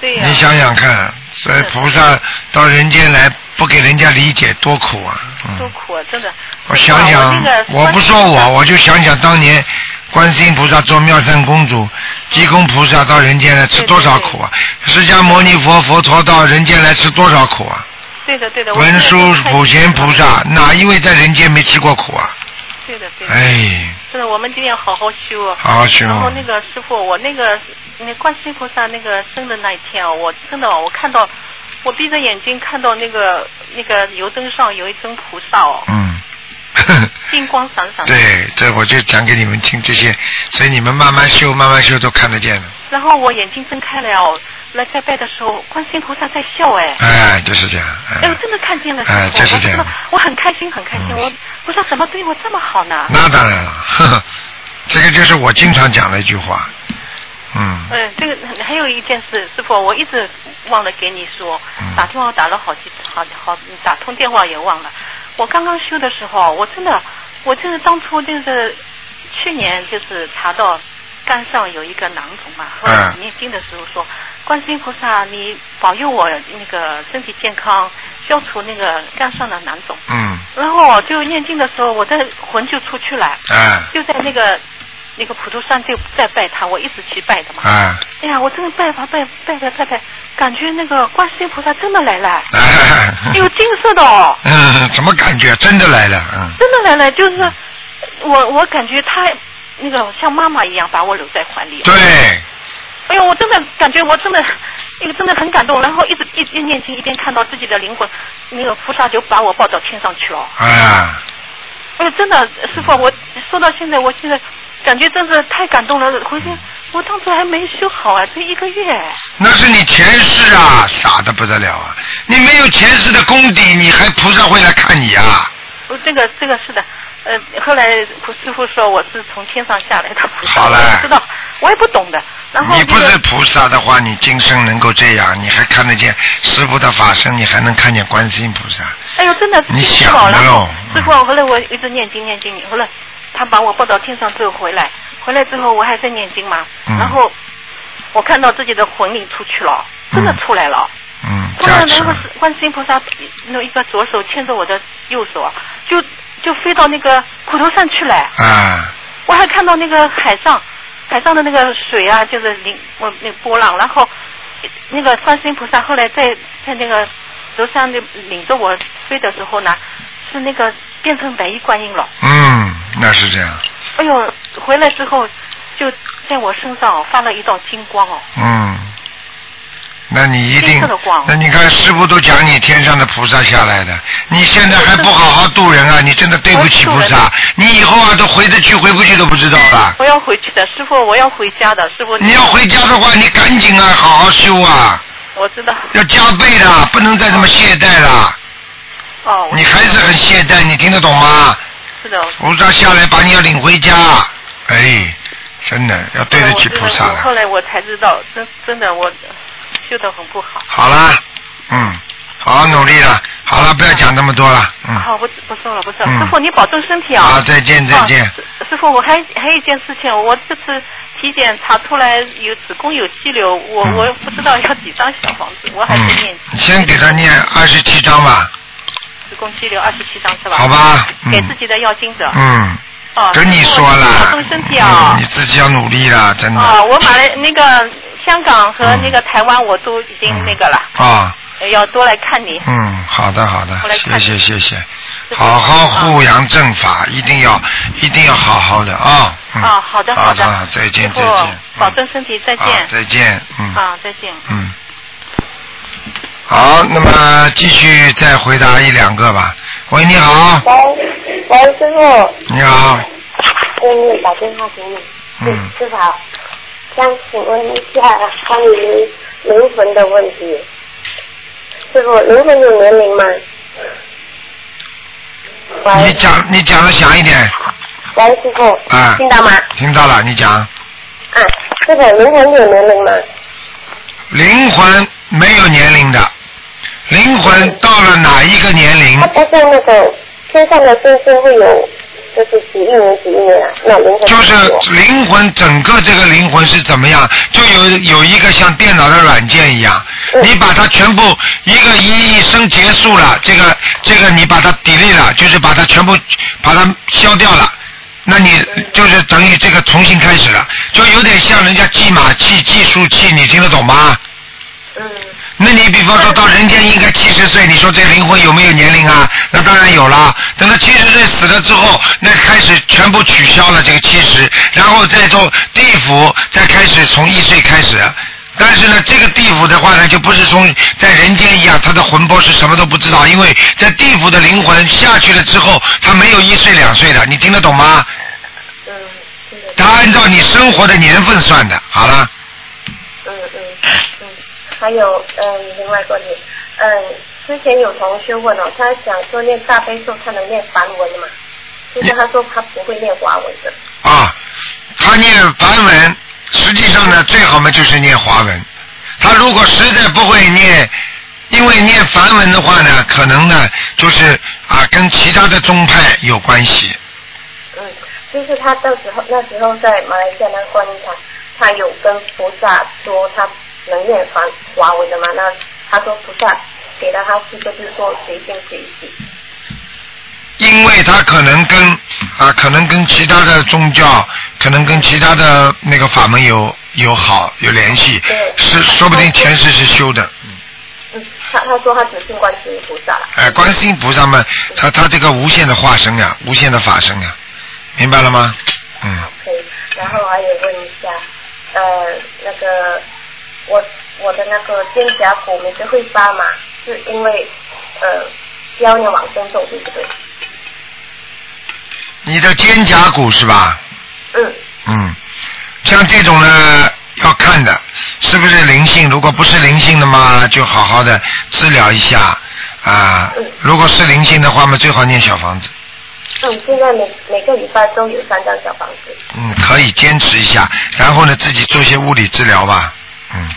Speaker 6: 对呀、
Speaker 2: 你想想看，所以菩萨到人间来不给人家理解多苦啊！嗯，
Speaker 6: 多苦啊，真的。
Speaker 2: 我想
Speaker 6: 我
Speaker 2: 想
Speaker 6: 那个，
Speaker 2: 我不说我，我就想想当年观世音菩萨做妙善公主，济公菩萨到人间来吃多少苦啊！释迦牟尼佛佛陀到人间来吃多少苦啊！
Speaker 6: 对的对的。
Speaker 2: 文殊普贤菩萨，哪一位在人间没吃过苦啊？
Speaker 6: 对的对的。
Speaker 2: 哎，
Speaker 6: 真的，我们今天要好好修啊。
Speaker 2: 好好修
Speaker 6: 然后那个师傅，我那个那观世音菩萨那个生的那一天哦，我真的哦我看到我闭着眼睛看到那个那个油灯上有一尊菩萨哦，
Speaker 2: 嗯。
Speaker 6: 金光闪闪的。
Speaker 2: 对，这我就讲给你们听这些，所以你们慢慢修，慢慢修都看得见的。
Speaker 6: 然后我眼睛睁开了哦，来拜拜的时候，观世音菩萨在笑哎。
Speaker 2: 哎，就是这样。
Speaker 6: 哎，我真的看见了，师
Speaker 2: 哎，就是这样
Speaker 6: 我。我很开心，很开心。我不知道怎么对我这么好呢？
Speaker 2: 那当然了，呵呵，这个就是我经常讲的一句话。嗯，
Speaker 6: 嗯，这个还有一件事，师傅，我一直忘了给你说，
Speaker 2: 嗯
Speaker 6: 打电话打了好几好好打通电话也忘了。我刚刚修的时候，我真的，我就是当初就是去年就是查到肝上有一个囊肿嘛，后来
Speaker 2: 嗯
Speaker 6: 念经的时候说，观世音菩萨，你保佑我那个身体健康，消除那个肝上的囊肿。
Speaker 2: 嗯，
Speaker 6: 然后我就念经的时候，我的魂就出去了，
Speaker 2: 嗯，
Speaker 6: 就在那个那个普陀山就在拜他，我一直去拜的嘛。
Speaker 2: 哎，
Speaker 6: 哎呀，我真的拜吧拜拜拜拜拜，感觉那个观世音菩萨真的来了，
Speaker 2: 哎，
Speaker 6: 有金色的哦，
Speaker 2: 嗯，怎么感觉？真的来了？嗯，
Speaker 6: 真的来了，就是我我感觉他那个像妈妈一样把我搂在怀里。
Speaker 2: 对，
Speaker 6: 哎呦，我真的感觉我真的那个真的很感动，然后一直一一念经一边看到自己的灵魂，那个菩萨就把我抱到天上去了。
Speaker 2: 哎呀，
Speaker 6: 哎呦，真的，师傅，我说到现在，我现在感觉真是太感动了。回去我当初还没修好啊，这一个月。
Speaker 2: 那是你前世啊，傻的不得了啊！你没有前世的功底，你还菩萨会来看你啊？
Speaker 6: 哦，这个这个是的，呃，后来菩师傅说我是从天上下来的菩萨，我 不知道，我也不懂的。然后、
Speaker 2: 你不是菩萨的话，你今生能够这样，你还看得见师傅的法身，你还能看见观世音菩萨。
Speaker 6: 哎呦，真的
Speaker 2: 你
Speaker 6: 师
Speaker 2: 想的
Speaker 6: 傅然后
Speaker 2: 喽
Speaker 6: 师傅，后来我一直念经念经，后来他把我抱到天上之后回来，回来之后我还在念经嘛，
Speaker 2: 嗯
Speaker 6: 然后我看到自己的魂灵出去了，真的出来了。
Speaker 2: 嗯，
Speaker 6: 突然，
Speaker 2: 加持
Speaker 6: 那个是观世音菩萨那一个左手牵着我的右手啊，就就飞到那个苦头上去了。
Speaker 2: 啊，
Speaker 6: 我还看到那个海上，海上的那个水啊，就是领我那个波浪，然后那个观世音菩萨后来在在那个头上就领着我飞的时候呢，是那个变成白衣观音了。
Speaker 2: 嗯，那是这样，
Speaker 6: 哎呦，回来之后就在我身上发了一道金光哦。
Speaker 2: 嗯，那你一定那你看师傅都讲你天上的菩萨下来的，你现在还不好好度人啊，你真的对不起菩萨，你以后啊都回得去回不去都不知道了。
Speaker 6: 我要回去的，师傅，我要回家的，师傅。
Speaker 2: 你要回家的话，你赶紧啊，好好修啊，
Speaker 6: 我知道。
Speaker 2: 要加倍的，不能再这么懈怠了。
Speaker 6: 哦。
Speaker 2: 你还是很懈怠，你听得懂吗？
Speaker 6: 是的。
Speaker 2: 菩萨下来把你要领回家，哎，真的要对得起菩萨了。
Speaker 6: 后来我才知道，真真的我修的很不好。
Speaker 2: 好啦，嗯，好好努力了。好了，不要讲那么多了，嗯。
Speaker 6: 好，不不说了，不说了。
Speaker 2: 嗯
Speaker 6: 师傅，你保重身体啊。
Speaker 2: 好再见再见
Speaker 6: 啊师师傅，我还还有一件事情，我这次体检查出来有子宫有肌瘤，我、
Speaker 2: 嗯
Speaker 6: 我不知道要几张小房子，我还在
Speaker 2: 嗯
Speaker 6: 念。，
Speaker 2: 你先给他念二十七张吧，
Speaker 6: 子宫肌瘤二十七张是吧？
Speaker 2: 好吧嗯
Speaker 6: 给自己的要经者。
Speaker 2: 嗯，
Speaker 6: 哦。
Speaker 2: 跟你说了保，
Speaker 6: 重身体啊。
Speaker 2: 嗯你自己要努力了，真的。
Speaker 6: 啊，我买了那个香港和那个台湾我都已经那个了，
Speaker 2: 啊，
Speaker 6: 要多来看你。
Speaker 2: 嗯，好的好的谢谢谢谢，好好护养正法，一定要一定要好好的啊。嗯。
Speaker 6: 啊，好的
Speaker 2: 好
Speaker 6: 的，
Speaker 2: 再见
Speaker 6: 师傅
Speaker 2: 再见，
Speaker 6: 保重身体，再
Speaker 2: 啊
Speaker 6: 见。
Speaker 2: 再见，嗯。
Speaker 6: 啊，再见。
Speaker 2: 嗯。好，那么继续再回答一两个吧。喂，你好，
Speaker 7: 喂，喂，师傅，
Speaker 2: 你好，
Speaker 7: 给你打电话给你。
Speaker 2: 嗯，
Speaker 7: 师傅好，想请问一下关于灵魂的问题。师傅，灵魂有年龄吗？
Speaker 2: 你，讲你讲的响一点，
Speaker 7: 喂，师傅，
Speaker 2: 啊
Speaker 7: 听到吗？
Speaker 2: 听到了，你讲。
Speaker 7: 啊，师傅，灵魂有年龄吗？
Speaker 2: 灵魂没有年龄的，灵魂到了哪一个年龄
Speaker 7: 它，不像那个天上的星星会有，就是几亿年几亿年啊，那灵魂
Speaker 2: 就是灵魂整个这个灵魂是怎么样？就有有一个像电脑的软件一样，你把它全部一个一一生结束了，这个这个你把它 delete 了，就是把它全部把它消掉了。那你就是等于这个重新开始了，就有点像人家计码器、计数器，你听得懂吗？
Speaker 7: 嗯。
Speaker 2: 那你比方说到人间应该七十岁，你说这灵魂有没有年龄啊？那当然有了。等到七十岁死了之后，那开始全部取消了这个七十，然后再做地府，再开始从一岁开始，但是呢，这个地府的话呢，就不是从在人间一样，他的魂魄是什么都不知道，因为在地府的灵魂下去了之后，他没有一岁两岁的，你听得懂吗？他按照你生活的年份算的。好了，
Speaker 7: 嗯嗯嗯，还有嗯，另外一个问题，嗯，之前有同学问哦，他想说念大悲咒，他能念梵文吗？就是他说他不会念华文的。
Speaker 2: 啊，他念梵文，实际上呢，最好嘛就是念华文。他如果实在不会念，因为念梵文的话呢，可能呢就是啊跟其他的宗派有关系。
Speaker 7: 嗯，就是他到时候那时候在马来西亚那个观音堂，他有跟菩萨说他能念华华为的吗？那他说菩萨给了他四个字说随心随喜。
Speaker 2: 因为他可能跟啊，可能跟其他的宗教，可能跟其他的那个法门有有好有联系，是说不定前世是修的。
Speaker 7: 嗯，他他说他只信观世音菩萨了。
Speaker 2: 哎，观世音菩萨嘛，他他这个无限的化身呀，无限的法身呀，明白了吗？嗯，
Speaker 7: 可以，然后还有问一下，呃，那个我我的那个肩胛骨每次会发麻，是因为呃要念往生咒对不对？
Speaker 2: 你的肩胛骨是吧？
Speaker 7: 嗯
Speaker 2: 嗯，像这种呢要看的，是不是灵性？如果不是灵性的嘛，就好好的治疗一下啊。如果是灵性的话嘛，最好念小房子。
Speaker 7: 嗯，现在每每个礼拜都有三张小房子。
Speaker 2: 嗯，可以坚持一下，然后呢，自己做些物理治疗吧。嗯，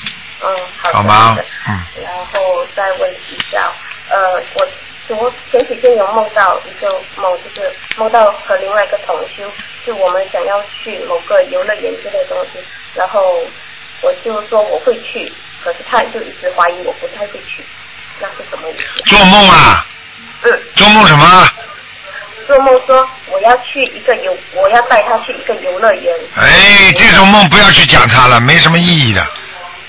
Speaker 7: 嗯，好的。
Speaker 2: 嗯。
Speaker 7: 然后再问一下，呃，我昨前几天有梦到一个梦，就是梦到和另外一个同修，就我们想要去某个游乐园之类的东西，然后我就说我会去，可是他就一直怀疑我不太会去，那是什么意思？
Speaker 2: 做梦啊？
Speaker 7: 嗯，
Speaker 2: 做梦什么？
Speaker 7: 做梦说我要去一个游，我要带他去一个游乐园。
Speaker 2: 哎，这种梦不要去讲它了，没什么意义的。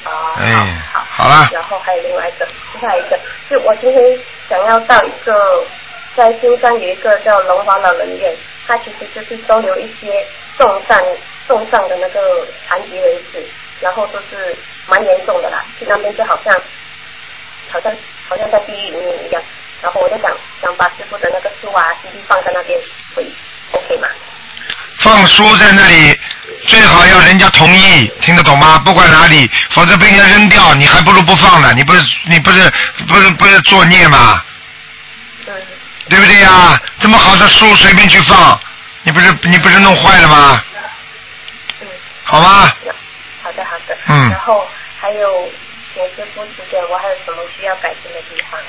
Speaker 7: 啊，
Speaker 2: 哎，
Speaker 7: 好，
Speaker 2: 好了，
Speaker 7: 然后还有另外一个，另外一个，就我今天想要到一个在新山有一个叫龙华老人院，它其实就是收留一些重伤重伤的那个残疾人士，然后都是蛮严重的啦，去那边就好像好像好像在地狱里面一样。然后我就想想把师傅的那个书啊、CD 放在那边，会 OK 吗？
Speaker 2: 放书在那里，最好要人家同意，听得懂吗？不管哪里，否则被人家扔掉，你还不如不放呢。你不是你不是不是不是作孽吗？
Speaker 7: 嗯
Speaker 2: 对不对呀？这么好的书随便去放，你不是你不是弄坏了吗？
Speaker 7: 嗯，
Speaker 2: 好吗？
Speaker 7: 好的好的。
Speaker 2: 嗯
Speaker 7: 然后还有请师傅指点我还有什么需要改进的地方？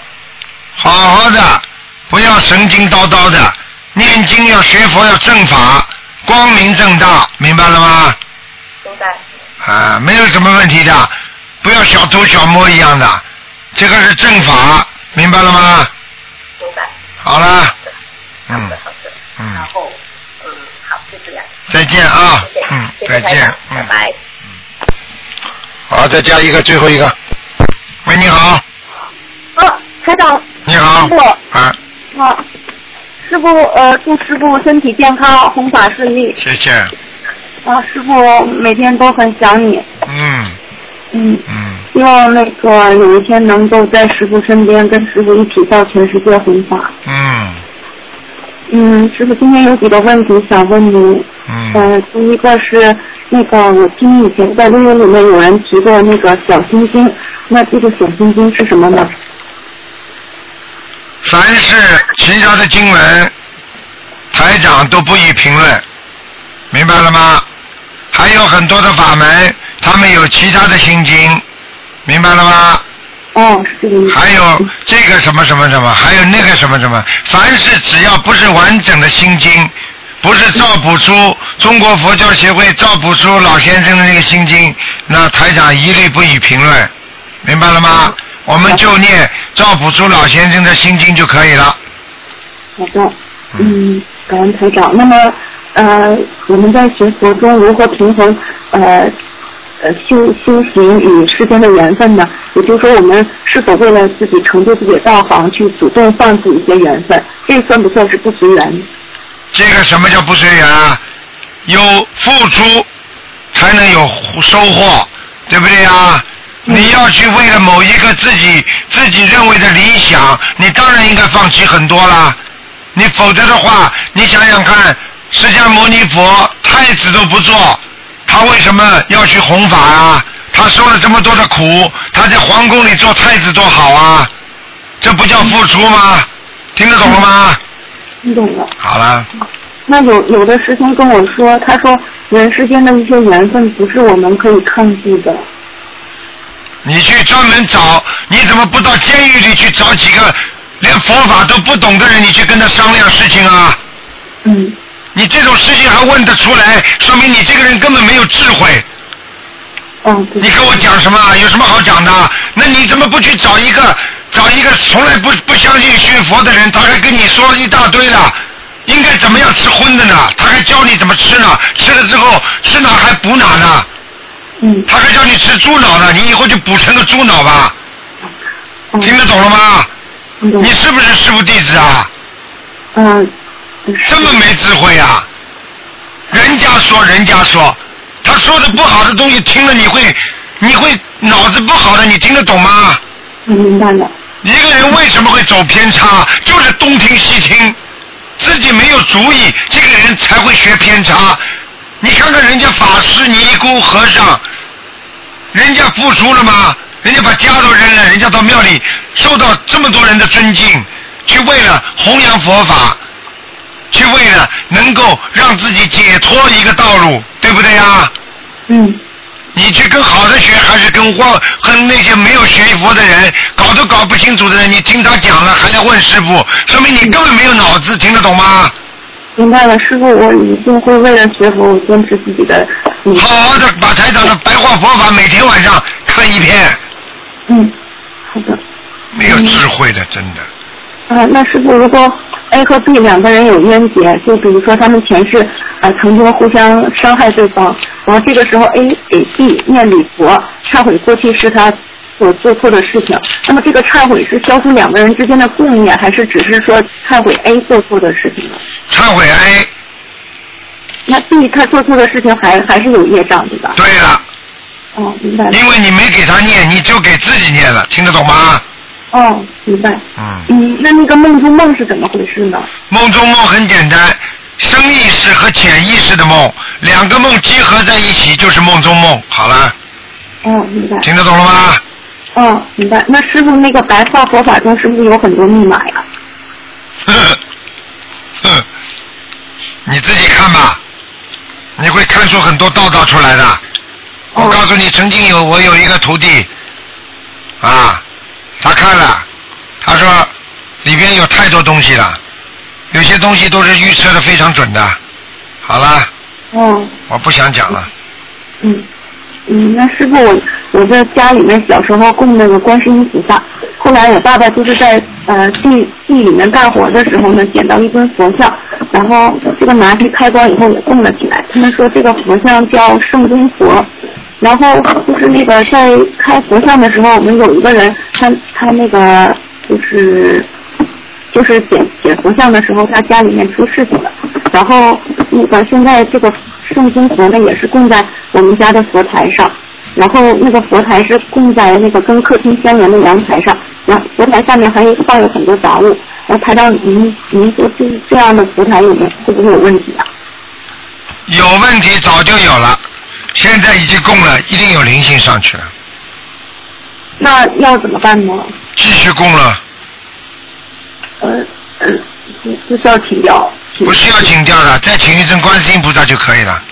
Speaker 2: 好好的，不要神经叨叨的，念经要学佛要正法，光明正大，明白了吗？
Speaker 7: 明白。
Speaker 2: 啊，没有什么问题的，不要小偷小摸一样的，这个是正法，明白了吗？
Speaker 7: 明白。
Speaker 2: 好了，
Speaker 7: 好
Speaker 2: 嗯
Speaker 7: 的好的。
Speaker 2: 嗯
Speaker 7: 然，后嗯好就这样。
Speaker 2: 再见啊
Speaker 7: 谢谢，
Speaker 2: 嗯，再见
Speaker 7: 拜，拜。
Speaker 2: 好，再加一个，最后一个。喂，你好，
Speaker 8: 啊，台长，
Speaker 2: 你好
Speaker 8: 师傅，
Speaker 2: 啊，
Speaker 8: 啊，师傅，呃，祝师傅身体健康，弘法顺利。
Speaker 2: 谢谢，
Speaker 8: 啊，师傅每天都很想你，
Speaker 2: 嗯。
Speaker 8: 嗯，
Speaker 2: 嗯，
Speaker 8: 希望那个有一天能够在师傅身边，跟师傅一起到全世界弘法。
Speaker 2: 嗯。
Speaker 8: 嗯，师傅今天有几个问题想问您，
Speaker 2: 嗯，
Speaker 8: 呃，第一个是那个我听以前在录音里面有人提过那个小星星，那这个小星星是什么呢？
Speaker 2: 凡是其他的经文，台长都不予评论，明白了吗？还有很多的法门，他们有其他的心经，明白了吗？
Speaker 8: 哦。
Speaker 2: 还有这个什么什么什么，还有那个什么什么，凡是只要不是完整的心经，不是照补出中国佛教协会照补出老先生的那个心经，那台长一律不予评论，明白了吗？我们就念赵朴初老先生的心经就可以了。
Speaker 8: 好的，嗯，感恩台长。那么，呃，我们在学佛中如何平衡呃呃修修行与世间的缘分呢？也就是说，我们是否为了自己成就自己的道行，去主动放弃一些缘分？这算不算是不随缘？
Speaker 2: 这个什么叫不随缘啊？有付出才能有收获，对不对呀？你要去为了某一个自己自己认为的理想，你当然应该放弃很多啦。你否则的话，你想想看，释迦牟尼佛太子都不做，他为什么要去弘法啊？他受了这么多的苦，他在皇宫里做太子多好啊！这不叫付出吗？听得懂了吗？
Speaker 8: 听懂了。
Speaker 2: 好了，
Speaker 8: 那有有的师兄跟我说，他说人世间的一些缘分不是我们可以抗拒的。
Speaker 2: 你去专门找，你怎么不到监狱里去找几个连佛法都不懂的人，你去跟他商量事情啊？
Speaker 8: 嗯。
Speaker 2: 你这种事情还问得出来，说明你这个人根本没有智慧。
Speaker 8: 嗯。
Speaker 2: 你跟我讲什么？有什么好讲的？那你怎么不去找一个找一个从来不不相信学佛的人，他还跟你说一大堆了，应该怎么样吃荤的呢？他还教你怎么吃呢？吃了之后吃哪还补哪呢？
Speaker 8: 嗯。
Speaker 2: 他还叫你吃猪脑呢，你以后就补成个猪脑吧。听得懂了吗？你是不是师傅弟子啊？
Speaker 8: 嗯。
Speaker 2: 这么没智慧啊！人家说，人家说，他说的不好的东西，听了你会，你会脑子不好的，你听得懂吗？
Speaker 8: 明白了。
Speaker 2: 一个人为什么会走偏差？就是东听西听，自己没有主意，这个人才会学偏差。你看看人家法师尼姑和尚，人家付出了吗？人家把家都扔了，人家到庙里受到这么多人的尊敬，去为了弘扬佛法，去为了能够让自己解脱一个道路，对不对呀？
Speaker 8: 嗯。
Speaker 2: 你去跟好的学，还是跟忘跟那些没有学佛的人，搞都搞不清楚的人，你听他讲了还来问师傅，说明你根本没有脑子，听得懂吗？
Speaker 8: 明白了，师傅，我一定会为了学佛，我坚持自己的。嗯
Speaker 2: 好好的把台长的白话佛法每天晚上看一篇。
Speaker 8: 嗯，好的。
Speaker 2: 没有智慧的，真的。
Speaker 8: 啊，那师傅，如果 A 和 B 两个人有冤结，就比如说他们前世呃曾经互相伤害对方，然后这个时候 A 给 B 念礼佛，忏悔过去是他所做错的事情。那么这个忏悔是消除两个人之间的共业，还是只是说忏悔 A 做错的事情呢？
Speaker 2: 忏悔 A。
Speaker 8: 那 B 他做错的事情还还是有业障对吧？
Speaker 2: 对了，
Speaker 8: 哦，明白了。
Speaker 2: 因为你没给他念，你就给自己念了，听得懂吗？
Speaker 8: 哦，明白。
Speaker 2: 嗯。
Speaker 8: 嗯，那那个梦中梦是怎么回事呢？
Speaker 2: 梦中梦很简单，生意识和潜意识的梦，两个梦结合在一起就是梦中梦。好了，
Speaker 8: 哦，明白。
Speaker 2: 听得懂了吗？
Speaker 8: 哦，明白。那师傅，那个白话佛法中是不是有很多密码呀？
Speaker 2: 你自己看吧，你会看出很多道道出来的。我告诉你，曾经有我有一个徒弟，啊，他看了，他说里边有太多东西了，有些东西都是预测的非常准的。好了，
Speaker 8: 嗯，
Speaker 2: 我不想讲了。
Speaker 8: 嗯嗯，那师傅，我我在家里面小时候供那个观世音菩萨，后来我爸爸就是在呃地地里面干活的时候呢，捡到一尊佛像，然后这个拿去开光以后也供了起来。他们说这个佛像叫圣尊佛，然后就是那个在开佛像的时候，我们有一个人，他他那个就是就是捡捡佛像的时候，他家里面出事情了，然后那个现在这个圣尊佛呢也是供在我们家的佛台上，然后那个佛台是供在那个跟客厅相连的阳台上，然后佛台下面还放有很多杂物，然后台长您您说这这样的佛台有没有会不会有问题啊？
Speaker 2: 有问题早就有了，现在已经供了，一定有灵性上去了，
Speaker 8: 那要怎么办呢？
Speaker 2: 继续供了，
Speaker 8: 呃呃，就就需要停掉。请
Speaker 2: 不需要请掉的，再请一尊观世音菩萨就可以了。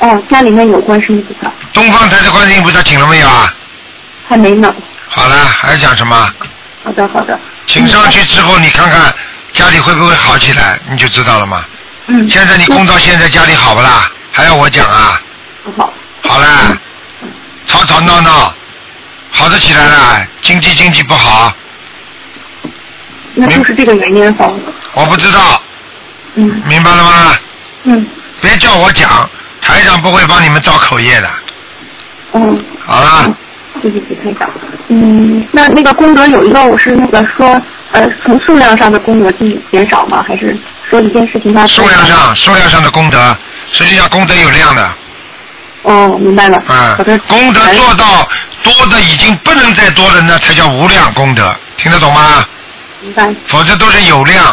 Speaker 8: 哦，家里面有观世音菩萨，
Speaker 2: 东方台的观世音菩萨请了没有啊？
Speaker 8: 还没呢。
Speaker 2: 好了，还要讲什么？
Speaker 8: 好的好的。
Speaker 2: 请上去之后，你看看家里会不会好起来，你就知道了嘛。
Speaker 8: 嗯。
Speaker 2: 现在你供到现在家里好不啦？还要我讲啊？
Speaker 8: 不好。
Speaker 2: 好了，吵吵闹闹，好的起来了，经济经济不好，
Speaker 8: 那就是这个原因好。
Speaker 2: 我不知道，
Speaker 8: 嗯
Speaker 2: 明白了吗？
Speaker 8: 嗯
Speaker 2: 别叫我讲，台长不会帮你们造口业的。
Speaker 8: 嗯。
Speaker 2: 好了，
Speaker 8: 谢谢谢台长。嗯，那那个功德有一个，我是那个说，呃，从数量上的功德减减少吗？还是说一件事情它
Speaker 2: 数量上数量上的功德，实际上功德有量的。
Speaker 8: 哦，明白了。
Speaker 2: 啊
Speaker 8: 好的。，
Speaker 2: 功德做到多的已经不能再多了，那才叫无量功德，听得懂吗？
Speaker 8: 明白。
Speaker 2: 否则都是有量。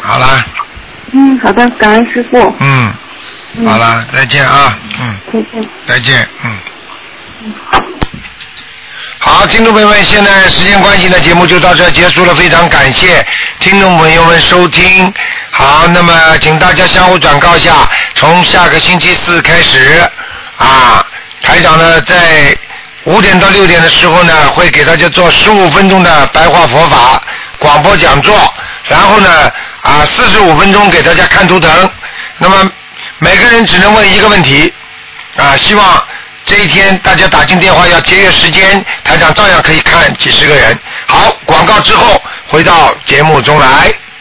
Speaker 2: 好了，
Speaker 8: 嗯，好的，感恩师傅。
Speaker 2: 嗯，
Speaker 8: 嗯
Speaker 2: 好了，再见啊，嗯，
Speaker 8: 再见。
Speaker 2: 再见，嗯。好，听众朋友们，现在时间关系呢，节目就到这结束了，非常感谢听众朋友们收听。好，那么请大家相互转告一下，从下个星期四开始啊，台长呢在五点到六点的时候呢，会给大家做十五分钟的白话佛法广播讲座，然后呢啊四十五分钟给大家看图腾，那么每个人只能问一个问题啊，希望这一天大家打进电话要节约时间，台长照样可以看几十个人。好，广告之后回到节目中来。